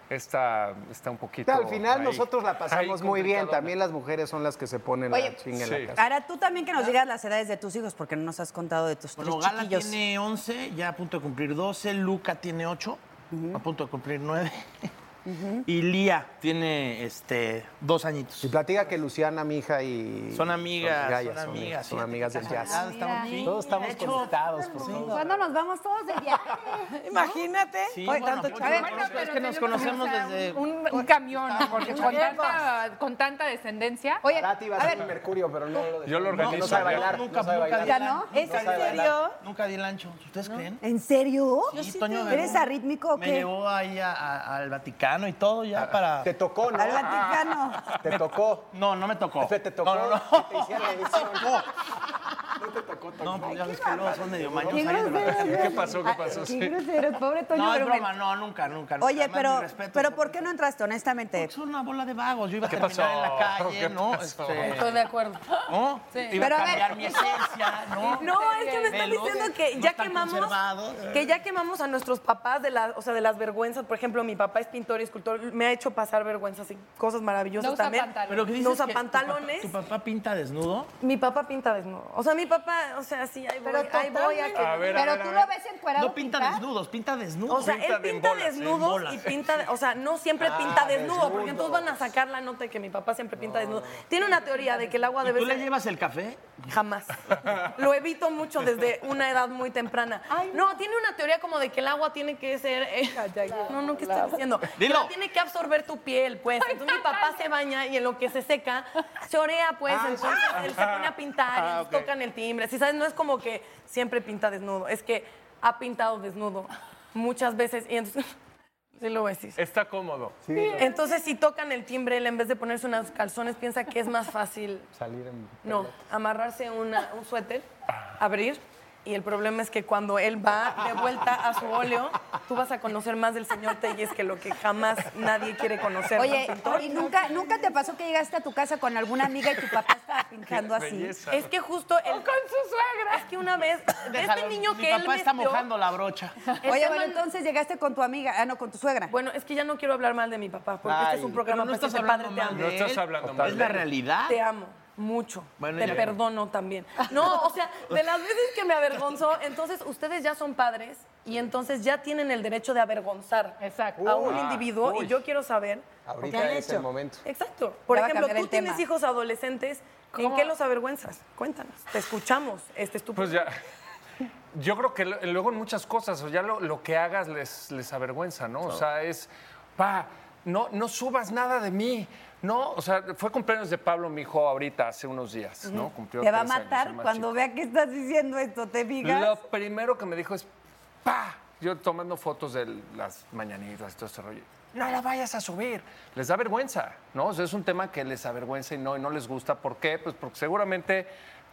esta está un poquito... Al final ahí- nosotros la pasamos muy bien, también las mujeres son las que se ponen Oye, a chinga en sí. la casa. Ahora tú también que nos digas las edades de tus hijos, porque no nos has contado de tus Bueno, tres Gala chiquillos. tiene 11, ya a punto de cumplir 12. Luca tiene 8, a punto de cumplir 9. Y Lía tiene este, dos añitos. Y platica que Luciana, mi hija, y... Son amigas, gallas, son amigas, Son amigas del jazz. estamos. Todos estamos hecho, conectados, por favor. ¿Cuándo nos vamos todos de viaje? Imagínate. Sí, Oye, bueno, tanto bueno, es que nos conocemos desde... Un, un camión, porque con tanta, con tanta descendencia. Oye, a a ser Mercurio, pero no lo Yo lo organizo, No sabe bailar, Nunca, nunca ¿Ya el no? ancho, ¿Es en serio? Nunca di el ancho. ¿Ustedes creen? ¿En serio? ¿Eres arrítmico o Me qué? llevó ahí al Vaticano y todo ya para... Te tocó, ¿no? Al Vaticano. Te tocó. No, no me tocó. Te tocó. No, no, no. te hicieran la edición. No te tocó, No, pues ya ves que luego son medio mañosos Qué ahí de grosero. Vaticano. ¿Qué pasó? ¿Qué pasó? Qué Sí. grosero, pobre Toño. No, es broma, no, nunca, nunca. Oye, pero, pero ¿por qué no entraste, honestamente? Son una bola de vagos. Yo iba a ¿Qué terminar pasó? en la calle, ¿Qué ¿no? Este, Estoy de acuerdo. ¿no? Iba Pero a a ver. cambiar mi esencia, ¿no? No, es que me están Velo, diciendo que ya están quemamos que ya quemamos a nuestros papás de las, o sea, de las vergüenzas. Por ejemplo, mi papá es pintor y escultor, me ha hecho pasar vergüenzas y cosas maravillosas No usa también. pantalones. Pero que dices no usa que tu pantalones. papá- ¿Tu papá pinta desnudo? Mi papá pinta desnudo. O sea, mi papá o sea, sí, ahí voy, Pero ahí voy a que... A ver, a Pero ver, tú ver. lo ves encuerado No pinta pintar. desnudos, pinta desnudos. O sea, él de pinta en desnudos bolas. y pinta, o sea, no siempre Ah, pinta desnudo, porque entonces van a sacar la nota de que mi papá siempre pinta desnudo. Tiene una teoría de que el agua ¿Y debe tú le llevas el café? Jamás. Lo evito mucho desde una edad muy temprana. no, tiene una teoría como de que el agua tiene que ser... eh, no, no, ¿qué estoy diciendo? Dilo. Tiene que absorber tu piel, pues. Entonces mi papá se baña y en lo que se seca, se orea, pues. Ah, entonces él se pone a pintar y Ah, tocan el timbre. Si sabes, no es como que siempre pinta desnudo, es que ha pintado desnudo muchas veces y entonces... Sí lo voy a decir. Está cómodo. Entonces, si tocan el timbre, él en vez de ponerse unos calzones, piensa que es más fácil Salir en... no, amarrarse una- un suéter, abrir. Y el problema es que cuando él va de vuelta a su óleo, tú vas a conocer más del señor Telles que lo que jamás nadie quiere conocer. Oye. ¿y nunca, nunca te pasó que llegaste a tu casa con alguna amiga y tu papá estaba pintando así? Es que justo él con su suegra. Es que una vez, de este niño Mi que él papá está metió- mojando la brocha. Oye, Este bueno, man- entonces llegaste con tu amiga, ah, no, con tu suegra. Bueno, es que ya no quiero hablar mal de mi papá, porque este es un programa no para estás decirte, padre, hablando te amo. No estás hablando mal Es la él. realidad. Te amo mucho. Bueno, Te ya. perdono también. No, o sea, de las veces que me avergonzó, entonces ustedes ya son padres y entonces ya tienen el derecho de avergonzar a un individuo Uy. y yo quiero saber. Ahorita ¿qué han es el hecho? momento. Exacto. Por Ya ejemplo, tú el tienes tema. hijos adolescentes, ¿en qué los avergüenzas? Cuéntanos. Te escuchamos. Este es tu Pues ya. Yo creo que luego en muchas cosas, o ya lo, lo que hagas les, les avergüenza, ¿no? O sea, es, pa, no, no subas nada de mí, ¿no? O sea, fue cumpleaños de Pablo, mi hijo, ahorita, hace unos días, ¿no? Cumplió Te va a tres años, matar el más cuando chico. vea que estás diciendo esto, ¿te fijas? Lo primero que me dijo es, pa, yo tomando fotos de las mañanitas y todo este rollo. No la vayas a subir. Les da vergüenza, ¿no? O sea, es un tema que les avergüenza y no, y no les gusta. ¿Por qué? Pues porque seguramente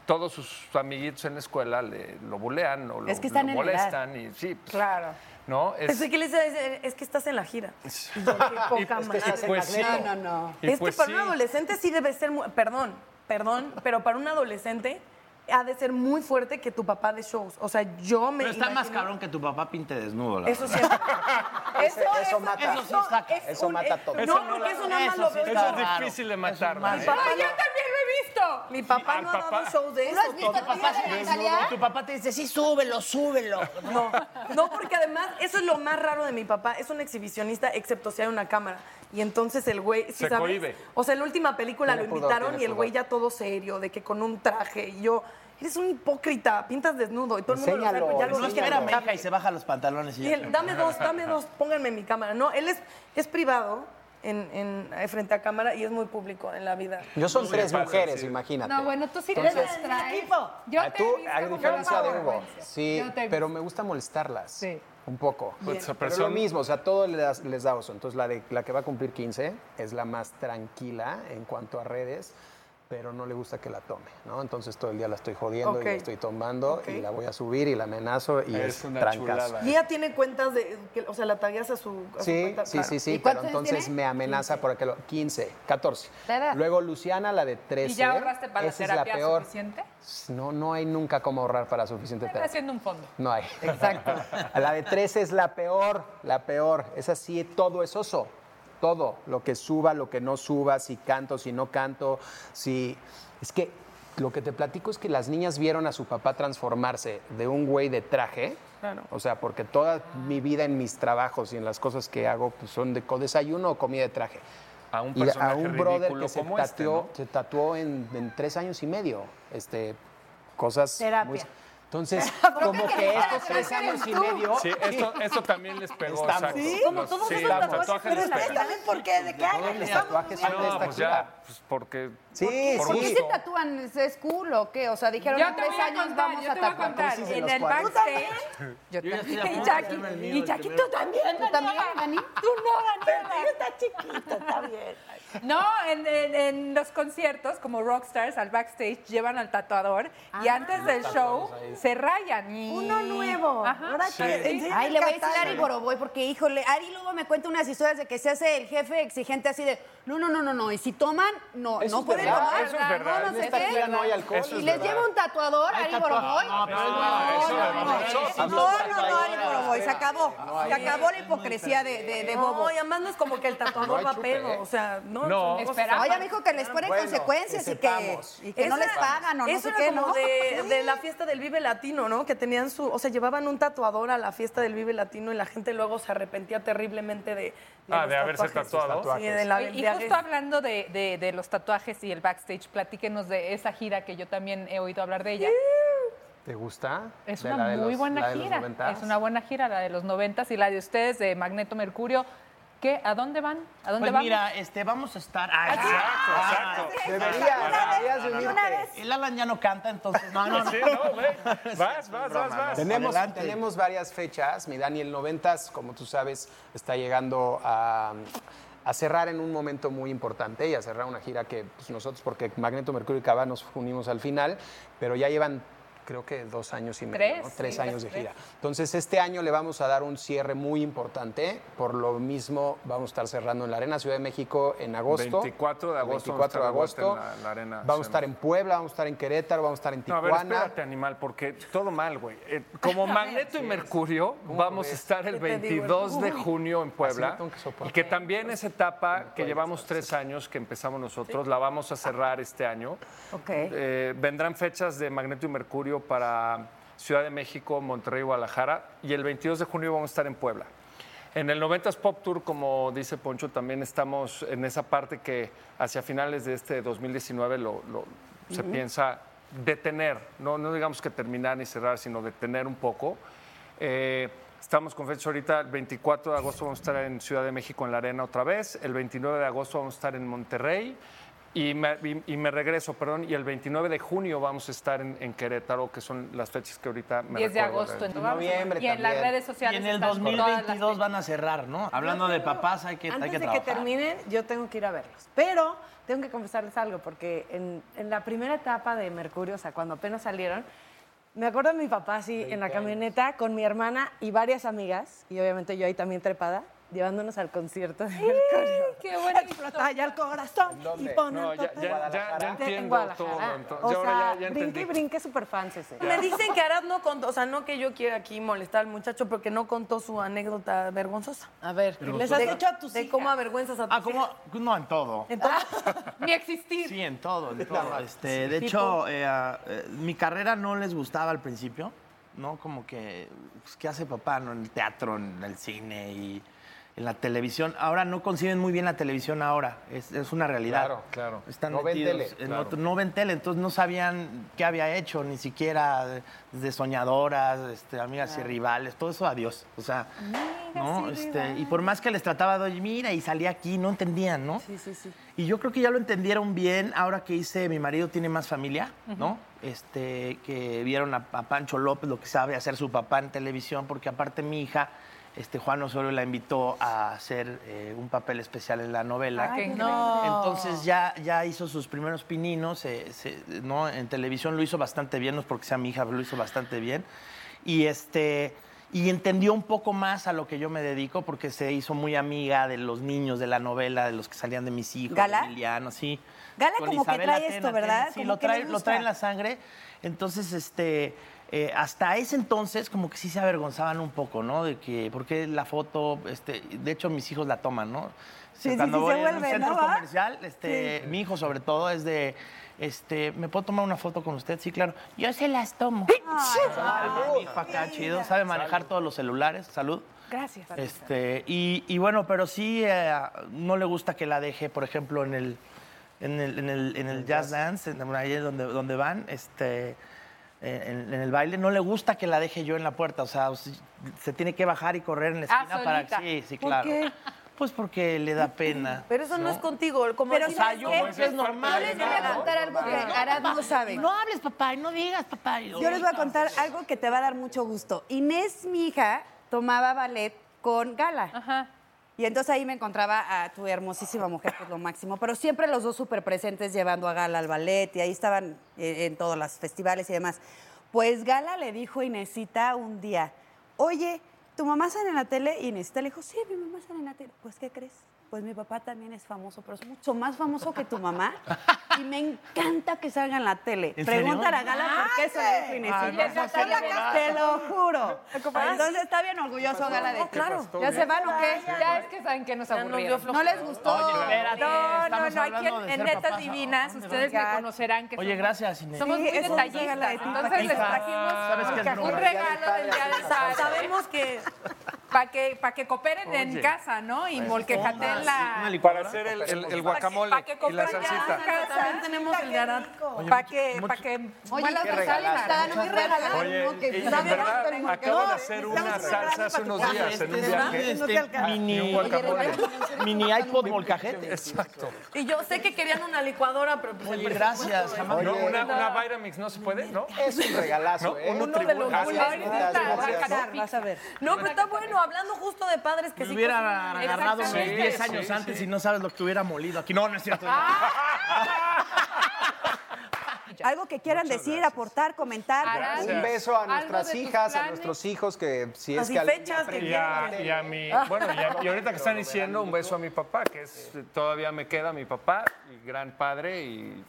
todos sus amiguitos en la escuela le, lo bulean o lo, Es que están lo en molestan. Y, sí, pues, Claro. ¿no? Es- que es estás en la gira. Y poca pues, es que pues sí. No, no, no. Y es pues que para sí. un adolescente sí debe ser, muy- perdón, perdón, pero para un adolescente ha de ser muy fuerte que tu papá de shows. O sea, yo me Pero está más imagino- cabrón que tu papá pinte desnudo, la Eso verdad. siempre. Eso, eso mata. Eso sí saca. es Eso un- mata todo. No, Eso no porque eso nada más eso lo sí veo. Eso es difícil de Eso matar. es ¿no? mal. Mi papá ¡Ay, yo no- también lo he visto! Mi papá no ha dado papá. shows de ¿Tú eso. lo has visto Natalia? Y tu papá te dice, sí, súbelo, súbelo. No, no, porque además eso es lo más raro de mi papá. Es un exhibicionista, excepto si hay una cámara. Y entonces el güey, ¿sí Se sabes? cohíbe. O sea, en la última película Tiene lo pudor, invitaron tiene y el güey ya todo serio, de que con un traje. Y yo, eres un hipócrita, pintas desnudo. Y todo el mundo lo sabe, ya lo No es que dije. ver a mi hija y se baja los pantalones y él, dame dos, dame dos, pónganme en mi cámara. No, él es, es privado en, en- frente a cámara y es muy público en la vida. Yo son Sí, tres mujeres, sí. imagínate. No, bueno, tú sí las traes. Yo Ah, te tú, a diferencia de Hugo, sí, pero me gusta molestarlas. Sí. Un poco. Pues, pero lo mismo, o sea, todo les, les da oso. Entonces, la, de, la que va a cumplir 15 es la más tranquila en cuanto a redes, pero no le gusta que la tome, ¿no? Entonces, todo el día la estoy jodiendo Ok. y la estoy tomando Ok. y la voy a subir y la amenazo y Es es, una trancazo. chulada. Y ella tiene cuentas de, que- o sea, la tagueas a su, a su Sí, cuenta. sí, claro. sí, sí, ¿Y pero entonces tiene? me amenaza por aquel 15, 14. ¿De edad? Luego Luciana, la de 13. ¿Y ya ahorraste para la esa es la terapia peor. suficiente? No, no hay nunca como ahorrar para suficiente terapia. haciendo un fondo. No hay. Exacto. La de 13 es la peor, la peor. Es así, todo es oso. Todo. Lo que suba, lo que no suba, si canto, si no canto, si. Es que lo que te platico es que las niñas vieron a su papá transformarse de un güey de traje. Claro. O sea, porque toda mi vida en mis trabajos y en las cosas que hago pues, son de desayuno o comida de traje. A un Y a un brother que se este, tatuó, ¿no? se tatuó en, en tres años y medio. Este, cosas. Terapia. muy- entonces, como que estos tres años y medio. Sí, esto, esto también les pegó. ¿Sí? Como todos sí, los tatuajes, tatuajes pero les. ¿saben por qué? ¿De qué año? tatuajes son de No, esta pues ya, pues porque... Sí, por ¿Por qué se tatúan? ¿Es- ¿Es cool o qué? O sea, dijeron Yo en te tres voy a años contar, vamos yo a te voy a tatuar. contar. En el 40. backstage. Yo también. Y Jackie, y Jackie, tú también. ¿Tú también, Dani? Tú no, Daniela. está chiquito, está bien. No, en, en- en los conciertos, como rockstars, al backstage llevan al tatuador y antes del show se rayan. Y... Uno nuevo. Ajá. Ahora Sí. que- Ay, le voy a decir a. Ari Boroboy porque, híjole, Ari luego me cuenta unas historias de que se hace el jefe exigente así de, no, no, no, no, no, y si toman, no, Eso no pueden verdad, eso es verdad. No, no sé qué. no hay alcohol. Eso Y es les verdad. lleva un tatuador, Hay Ari. Boroboy. No, pero No, no, No, no, vergonzoso. no, no, no, Ari Boroboy, se acabó. Se acabó la hipocresía de, de, de No, Bobo. y además no es como que el tatuador va pedo. ¿eh? O sea, no. Esperamos. Oye, mijo, que les ponen consecuencias y que, y que no les pagan o no eso sé era qué, como ¿no? de, de la fiesta del Vive Latino, ¿no? Que tenían su, o sea, llevaban un tatuador a la fiesta del Vive Latino y la gente luego se arrepentía terriblemente de, Ah, los de haberse tatuado. Sí, de la y embriaguez. justo hablando de, de- de los tatuajes y el backstage, platíquenos de esa gira que yo también he oído hablar de ella. ¿Te gusta? Es De una muy los- buena gira. noventas. Es una buena gira, la de los noventas y la de ustedes de Magneto Mercurio. ¿Qué? ¿A dónde van? ¿A dónde Pues vamos? mira, este, vamos a estar. Ah, Exacto, exacto. Deberías, deberías. El Alan ya no canta, entonces. No, no, no. Sí, no, güey. Vas, vas, vas, vas. Tenemos, tenemos varias fechas. Mi Daniel 90, como tú sabes, está llegando a, a cerrar en un momento muy importante y a cerrar una gira que pues, nosotros, porque Magneto, Mercurio y Cava nos unimos al final, pero ya llevan creo que dos años y medio, Tres, ¿no? tres sí, años de tres. gira. Entonces, este año le vamos a dar un cierre muy importante. Por lo mismo, vamos a estar cerrando en la Arena Ciudad de México en agosto. 24 de agosto 24 de agosto. en la- la Arena Vamos a estar en Puebla, vamos a estar en Querétaro, vamos a estar en No, a Tijuana. ver, espérate, animal, porque todo mal, güey. Eh, como Magneto y Mercurio, vamos a estar el ¿Qué te digo? 22 de junio en Puebla. que soportar. Y que también esa etapa que llevamos tres años que empezamos nosotros, la vamos a cerrar este año. Ok. Eh, vendrán fechas de Magneto y Mercurio para Ciudad de México, Monterrey, Guadalajara. Y el 22 de junio vamos a estar en Puebla. En el 90s Pop Tour, como dice Poncho, también estamos en esa parte que hacia finales de este 2019 lo, lo- se piensa detener, no, no digamos que terminar ni cerrar, sino detener un poco. Eh, estamos con fecha ahorita, el 24 de agosto vamos a estar en Ciudad de México en la Arena otra vez, el 29 de agosto vamos a estar en Monterrey y me, y- y me regreso, perdón, y el 29 de junio vamos a estar en, en Querétaro, que son las fechas que ahorita me 10 de recuerdo. agosto. entonces, noviembre y en las también. redes Y sociales en el están con todas las 2022 van a cerrar, ¿no? Hablando de papás, hay que, hay Antes que de que trabajar. terminen, yo tengo que ir a verlos. Pero tengo que confesarles algo, porque en, en la primera etapa de Mercurio, o sea, cuando apenas salieron, me acuerdo de mi papá así en la camioneta con mi hermana y varias amigas, y obviamente yo ahí también trepada, llevándonos al concierto de Mercurio. ¡Qué buena Explota ya el corazón y pone No, ya, ya, ya, ya En entiendo Guadalajara. todo. entonces, O ya ahora sea, ya, ya brinque y brinque super fans ese. Me dicen que Arad no contó, o sea, no que yo quiera aquí molestar al muchacho, pero que no contó su anécdota vergonzosa. A ver, les has De- hecho a tus De hijas? cómo avergüenzas a tus Ah, ¿cómo? No, en todo. Entonces, Ni existir. Sí, en todo, en todo. Este, de hecho, eh, ah, eh, mi carrera no les gustaba al principio, ¿no? Como que, pues, ¿qué hace papá, no? En el teatro, en el cine y en la televisión. Ahora no conciben muy bien la televisión ahora, es, es una realidad. Claro, claro. Están No ven tele, en claro. otro- no ven tele, entonces no sabían qué había hecho, ni siquiera desde soñadoras, este, amigas y rivales, todo eso adiós. O sea, ¿no? Este, y por más que les trataba de, oye, mira, y salí aquí, no entendían, ¿no? Sí, sí, sí. Y yo creo que ya lo entendieron bien ahora que hice Mi marido tiene más familia, ¿no? Este, que vieron a, a Pancho López lo que sabe hacer su papá en televisión, porque aparte mi hija, este, Juan Osorio la invitó a hacer eh, un papel especial en la novela. Qué No. Entonces ya, ya hizo sus primeros pininos, eh, se- ¿no? En televisión lo hizo bastante bien, no es porque sea mi hija, pero lo hizo bastante bien. Y este y entendió un poco más a lo que yo me dedico porque se hizo muy amiga de los niños de la novela, de los que salían de mis hijos, ¿Gala? de Emiliano, sí. Gala Con como que Isabel trae Atena, esto, ¿verdad? Atena, Sí, Como lo que trae, trae en la sangre. Entonces, este, eh, hasta ese entonces como que sí se avergonzaban un poco, ¿no? De que, porque la foto, este, de hecho mis hijos la toman, ¿no? Sí, sí, Cuando sí, voy se en un vuelve, centro ¿no? Comercial, este, mi hijo sobre todo es de, este, ¿me puedo tomar una foto con usted? Sí, claro. Yo se las tomo. Mi hijo acá, chido, sabe manejar todos los celulares, salud. Gracias. Este, y, y bueno, pero sí eh, no le gusta que la deje, por ejemplo, en el, en el, en el, en el jazz dance, en, ahí es donde, donde van, este, en, en el baile, no le gusta que la deje yo en la puerta, o sea, se, tiene que bajar y correr en la Ah, esquina para que solita. sí, sí, ¿Por claro. qué? Pues porque le da pena. pero eso no, es contigo. Como Pero pues, es normal. Yo les voy a contar algo que Arad no sabe. No hables, papá, y no digas, papá. Yo les voy a contar algo que te va a dar mucho gusto. Inés, mi hija, tomaba ballet con Gala. Ajá. Y entonces ahí me encontraba a tu hermosísima mujer, pues lo máximo. Pero siempre los dos súper presentes llevando a Gala al ballet y ahí estaban eh, en todos los festivales y demás. Pues Gala le dijo a Inésita un día, oye, ¿tu mamá sale en la tele? Y Necesita le dijo, sí, mi mamá sale en la tele. Pues, ¿qué crees? Pues mi papá también es famoso, pero es mucho más famoso que tu mamá. Y me encanta que salga en la tele. ¿En serio? Pregúntale a Gala por qué en Finecilla. Ah, no, no, no, no, no. Te lo juro. Entonces está bien orgulloso Gala de ti. claro. ¿Ya se van o qué? Ya es que saben que nos aburrieron. ¿No les gustó? Oye, espérate, No, no, no, aquí en, de Netas. Divinas ¿no? ustedes me conocerán que Oye, somos- gracias, Inés. somos Sí, muy detallistas. de Entonces les trajimos ¿Sabes qué es un regalo del Día Padre. Sabemos que Para que, pa' que cooperen en Oye. casa, ¿no? Y molquejaten la... Para hacer el, el- el guacamole Pa' que y la cooperen salsita. en también tenemos el Arad. Para que, pa' que qué la regalazo. salsa. Muy regalado, Oye, ¿no? Que y en verdad pero- acabo de No, hacer una salsa hace para unos días en un viaje. este No mini, Y un guacamole. mini iPod molcajete. Exacto. Y yo sé que querían una licuadora, pero pues Oye, gracias, jamás. No, una, una Vitamix no se puede, ¿no? Es un regalazo, ¿No? ¿eh? Un Uno de los Vas a ver. No, pero está bueno, hablando justo de padres que Me sí hubiera cocinan. agarrado unos Exactamente. 10 años sí, antes sí. y no sabes lo que hubiera molido aquí. No, no es cierto. Algo que quieran decir, aportar, comentar. Un beso a Algo nuestras tus hijas, a planes. nuestros hijos, que si es Así que algún fechas que Y a, y a mi, bueno, y, a- y ahorita que están diciendo, un beso a mi papá, que es todavía me queda mi papá, y gran padre, y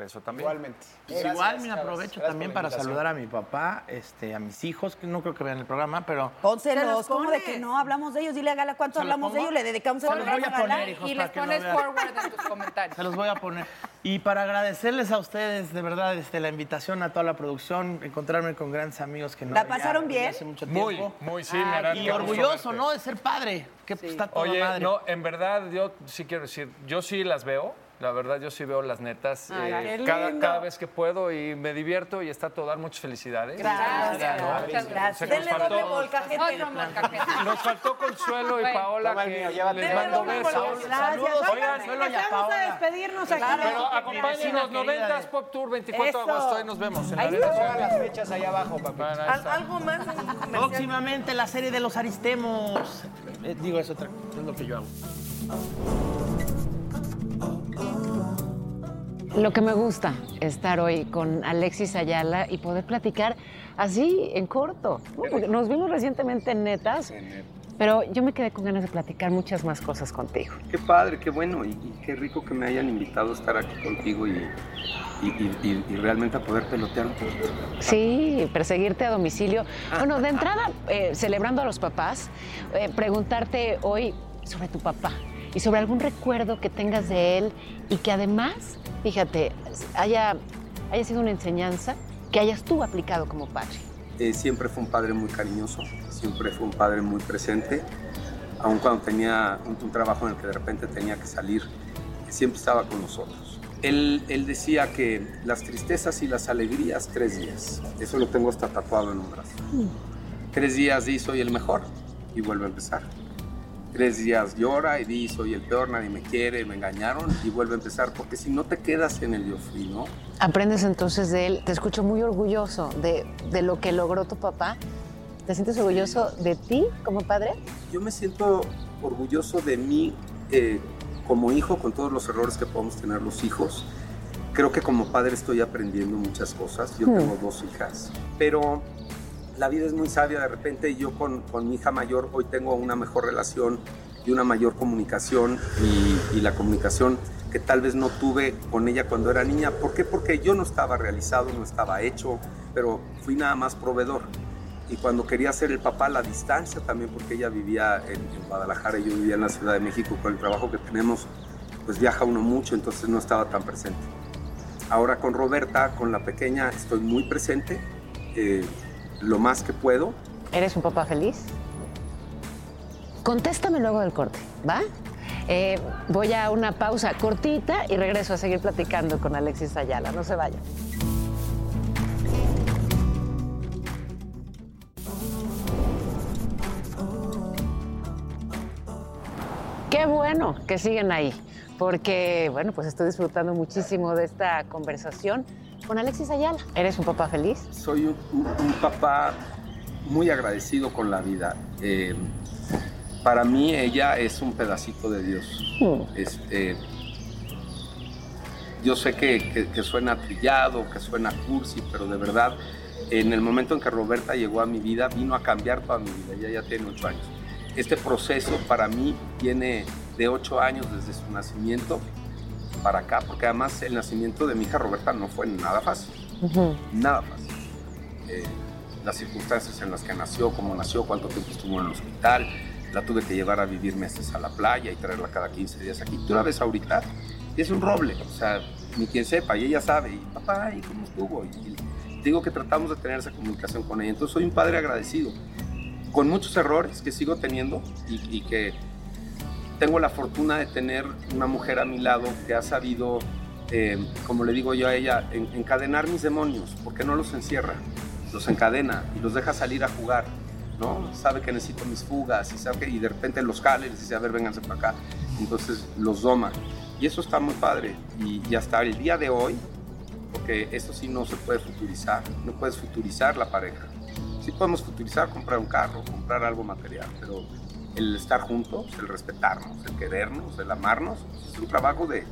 beso también. Igualmente. Pues Gracias, igual me aprovecho Gracias también para saludar a mi papá, este, a mis hijos, que no creo que vean el programa, pero Se Pónselos, los ¿cómo de que no hablamos de ellos? Dile a Gala cuánto ¿Se los hablamos de ellos, le dedicamos el Se los voy a a poner, hijos, Y les pones forward en tus comentarios. Se los voy a poner. Y para agradecerles a ustedes, de verdad, este, la invitación a toda la producción, encontrarme con grandes amigos que no ¿La pasaron bien? hace mucho Muy, tiempo. muy, sí, me harán Y orgulloso, verte. ¿no? De ser padre, que está toda Oye, madre. no, en verdad, yo sí quiero decir, yo sí las veo. La verdad, yo sí veo las netas Ay, eh, qué cada, lindo. cada vez que puedo y me divierto y está todo dar muchas felicidades. Gracias, ¿no? muchas gracias. Nos Denle doble faltó, molcajete. Otro molcajete. nos faltó Consuelo y Paola toma el que llévate. les Denle mando doble besos. molcajete. Gracias. Saludos, Oigan, Consuelo y a Empezamos a Paola. despedirnos aquí. Pero acompáñenos, querida 90 de- Pop Tour, 24 de Eso. agosto, ahí nos vemos en la Ahí arena. Las fechas ahí abajo, papi. Bueno, ahí Al- está. algo más. Próximamente la serie de los Aristemos. Eh, digo, es otra, es lo que yo hago. Lo que me gusta estar hoy con Alexis Ayala y poder platicar así en corto. nos vimos recientemente en Netas, pero yo me quedé con ganas de platicar muchas más cosas contigo. Qué padre, qué bueno y, y qué rico que me hayan invitado a estar aquí contigo y realmente a poder pelotear un poquito. Sí, perseguirte a domicilio. Bueno, de entrada, eh, celebrando a los papás, eh, preguntarte hoy sobre tu papá y sobre algún recuerdo que tengas de él y que además, fíjate, haya, haya sido una enseñanza que hayas tú aplicado como padre. Eh, siempre fue un padre muy cariñoso, siempre fue un padre muy presente, aun cuando tenía un, un trabajo en el que de repente tenía que salir, siempre estaba con nosotros. Él, él decía que las tristezas y las alegrías, tres días. Eso lo tengo hasta tatuado en un brazo. Tres días di soy el mejor y vuelve a empezar. Tres días llora y di soy el peor, nadie me quiere, me engañaron y vuelve a empezar, porque si no te quedas en el yo fui, ¿no? Aprendes entonces de él, te escucho muy orgulloso de, de lo que logró tu papá. ¿Te sientes orgulloso de ti como padre? Yo me siento orgulloso de mí eh, como hijo, con todos los errores que podemos tener los hijos. Creo que como padre estoy aprendiendo muchas cosas. Yo Hmm. tengo dos hijas, pero la vida es muy sabia. De repente yo con, con mi hija mayor hoy tengo una mejor relación y una mayor comunicación y, y la comunicación que tal vez no tuve con ella cuando era niña. ¿Por qué? Porque yo no estaba realizado, no estaba hecho, pero fui nada más proveedor. Y cuando quería ser el papá, la distancia también, porque ella vivía en, en Guadalajara y yo vivía en la Ciudad de México, con el trabajo que tenemos, pues viaja uno mucho, entonces no estaba tan presente. Ahora con Roberta, con la pequeña, estoy muy presente, eh, lo más que puedo. ¿Eres un papá feliz? Contéstame luego del corte, ¿va? Eh, voy a una pausa cortita y regreso a seguir platicando con Alexis Ayala. No se vayan. Qué bueno que siguen ahí, porque, bueno, pues estoy disfrutando muchísimo de esta conversación con Alexis Ayala. ¿Eres un papá feliz? Soy un, un- un papá muy agradecido con la vida. Eh, para mí ella es un pedacito de Dios. Este, yo sé que, que- que suena trillado, que suena cursi, pero de verdad en el momento en que Roberta llegó a mi vida, vino a cambiar toda mi vida. Ella ya tiene ocho años. Este proceso para mí viene de ocho años desde su nacimiento para acá, porque además el nacimiento de mi hija Roberta no fue nada fácil, nada fácil. Eh, las circunstancias en las que nació, cómo nació, cuánto tiempo estuvo en el hospital, la tuve que llevar a vivir meses a la playa y traerla cada 15 días aquí. Tú la ves ahorita y es un roble, o sea, ni quien sepa, y ella sabe, y papá, ¿y cómo estuvo? Y, y digo que tratamos de tener esa comunicación con ella. Entonces soy un padre agradecido, con muchos errores que sigo teniendo y, y que tengo la fortuna de tener una mujer a mi lado que ha sabido, eh, como le digo yo a ella, en- encadenar mis demonios, porque no los encierra, los encadena y los deja salir a jugar, ¿no? Sabe que necesito mis fugas y, sabe que- y de repente los jala y les dice, a ver, vénganse para acá. Entonces los doma. Y eso está muy padre. Y, y hasta el día de hoy, porque eso sí no se puede futurizar, no puedes futurizar la pareja. Sí podemos futurizar comprar un carro, comprar algo material, pero el estar juntos, el respetarnos, el querernos, el amarnos, es un trabajo de,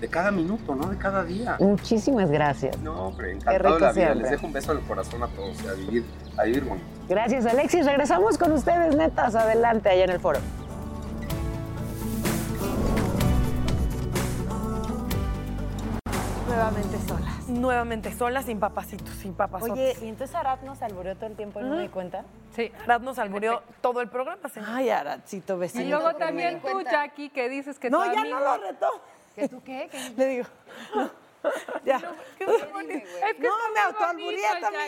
de cada minuto, ¿no? De cada día. Muchísimas gracias. No, hombre, Qué encantado rico de la vida. siempre. Les dejo un beso en el corazón a todos y a vivir, a vivir bonito. Gracias, Alexis. Regresamos con ustedes, netas. Adelante, allá en el foro. Nuevamente solas. Nuevamente solas, sin papacitos, sin papazotes. Oye, ¿y entonces Arad nos albureó todo el tiempo y no me di cuenta? Sí. Arad nos albureó todo el programa, señor. Ay, Aradcito, vecino. Y luego también tú, Jackie, que dices que No, tu ya amigo- no lo retó. ¿Que tú qué? Le digo. Ya. Qué bonito. Es que No, me bonito, también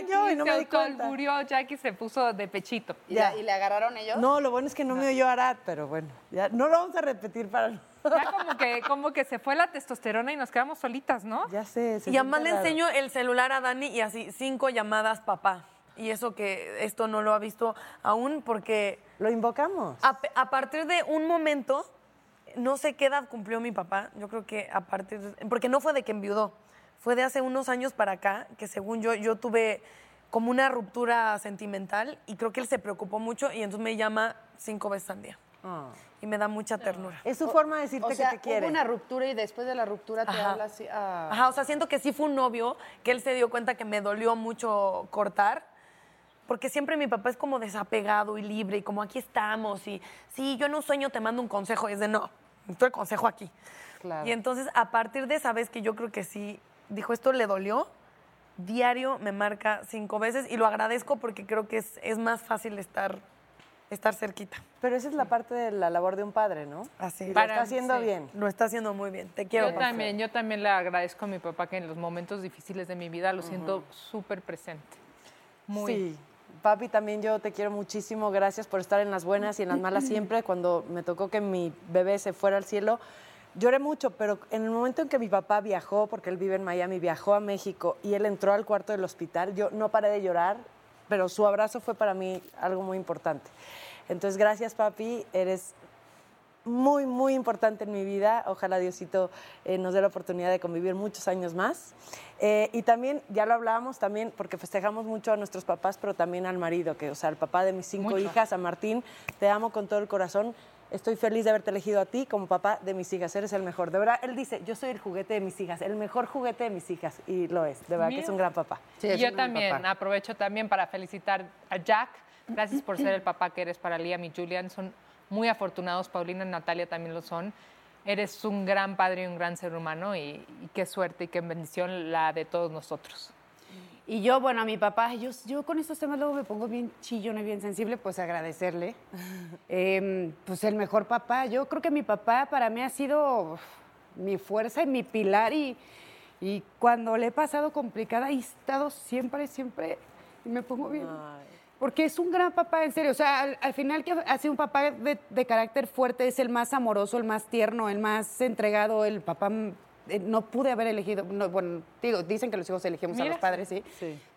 Jackie, yo y no se me di cuenta. Jackie se puso de pechito. ¿Y, la- y le agarraron ellos? No, lo bueno es que no me oyó Arad, pero bueno, ya no lo vamos a repetir para. Ya como que, como que se fue la testosterona y nos quedamos solitas, ¿no? Ya sé. Y además le enseño el celular a Dani y así, cinco llamadas papá. Y eso que esto no lo ha visto aún porque... Lo invocamos. A partir de un momento, no sé qué edad cumplió mi papá, yo creo que a partir... de- porque no fue de que enviudó, fue de hace unos años para acá, que según yo, yo tuve como una ruptura sentimental y creo que él se preocupó mucho y entonces me llama cinco veces al día. Y me da mucha ternura. Es su forma de decirte O sea, que te quiere. hubo una ruptura y después de la ruptura te Ajá. habla así. ah. Ajá, o sea, siento que sí fue un novio, que él se dio cuenta que me dolió mucho cortar, porque siempre mi papá es como desapegado y libre, y como aquí estamos, y sí, yo en un sueño te mando un consejo, y es de no, necesito el consejo aquí. Claro. Y entonces, a partir de esa vez que yo creo que sí, dijo, esto le dolió, diario me marca cinco veces, y lo agradezco porque creo que es, es más fácil estar, estar cerquita. Pero esa es la parte de la labor de un padre, ¿no? Así. Y lo Para- está haciendo sí. bien. Lo está haciendo muy bien, te quiero. Yo también, yo también le agradezco a mi papá que en los momentos difíciles de mi vida lo siento súper presente. Muy. Sí. Papi, también yo te quiero muchísimo. Gracias por estar en las buenas y en las malas siempre. Cuando me tocó que mi bebé se fuera al cielo, lloré mucho, pero en el momento en que mi papá viajó, porque él vive en Miami, viajó a México y él entró al cuarto del hospital, yo no paré de llorar, pero su abrazo fue para mí algo muy importante. Entonces, gracias, papi. Eres muy, muy importante en mi vida. Ojalá Diosito eh, nos dé la oportunidad de convivir muchos años más. Eh, y también, ya lo hablábamos también, porque festejamos mucho a nuestros papás, pero también al marido, que, o sea, el papá de mis cinco Mucho. hijas, a Martín, te amo con todo el corazón. Estoy feliz de haberte elegido a ti como papá de mis hijas. Eres el mejor. De verdad, él dice, yo soy el juguete de mis hijas, el mejor juguete de mis hijas. Y lo es. De verdad que es un gran papá. y yo también aprovecho también para felicitar a Jack. Gracias por ser el papá que eres para Liam y Julian. Son muy afortunados. Paulina y Natalia también lo son. Eres un gran padre y un gran ser humano y, y qué suerte y qué bendición la de todos nosotros. Y yo, bueno, a mi papá, yo, yo con estos temas luego me pongo bien chillona y bien sensible, pues agradecerle. Em, pues el mejor papá. Yo creo que mi papá para mí ha sido mi fuerza y mi pilar y, y cuando le he pasado complicada, he estado siempre, siempre, y me pongo bien. Porque es un gran papá, en serio. O sea, al, al final que ha sido un papá de, de carácter fuerte, es el más amoroso, el más tierno, el más entregado, el papá... mm, eh, No pude haber elegido, no, bueno, digo, dicen que los hijos elegimos a los padres, sí,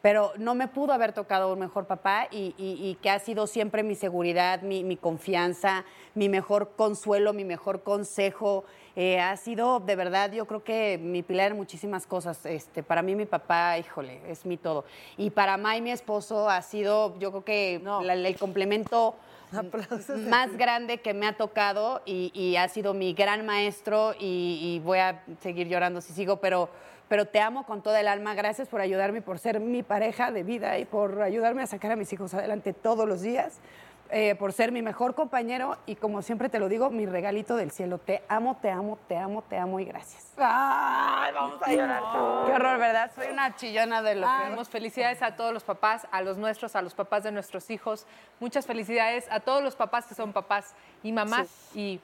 pero no me pudo haber tocado un mejor papá y, y- y que ha sido siempre mi seguridad, mi, mi confianza, mi mejor consuelo, mi mejor consejo. Eh, ha sido de verdad, yo creo que mi pilar en muchísimas cosas. Este, para mí mi papá, híjole, es mi todo. Y para May, mi esposo, ha sido, yo creo que la- el complemento más grande que me ha tocado y, y ha sido mi gran maestro y, y voy a seguir llorando si sigo, pero, pero te amo con toda el alma. Gracias por ayudarme, por ser mi pareja de vida y por ayudarme a sacar a mis hijos adelante todos los días. Eh, por ser mi mejor compañero y como siempre te lo digo, mi regalito del cielo. Te amo, te amo, te amo, te amo y gracias. Ay, vamos a llorar. Qué horror, ¿verdad? Soy una chillona de lo que Damos felicidades a todos los papás, a los nuestros, a los papás de nuestros hijos. Muchas felicidades a todos los papás que son papás y mamás. Y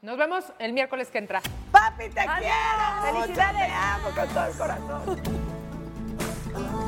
nos vemos el miércoles que entra. ¡Papi, te quiero! ¡Felicidades! Te amo con todo el corazón.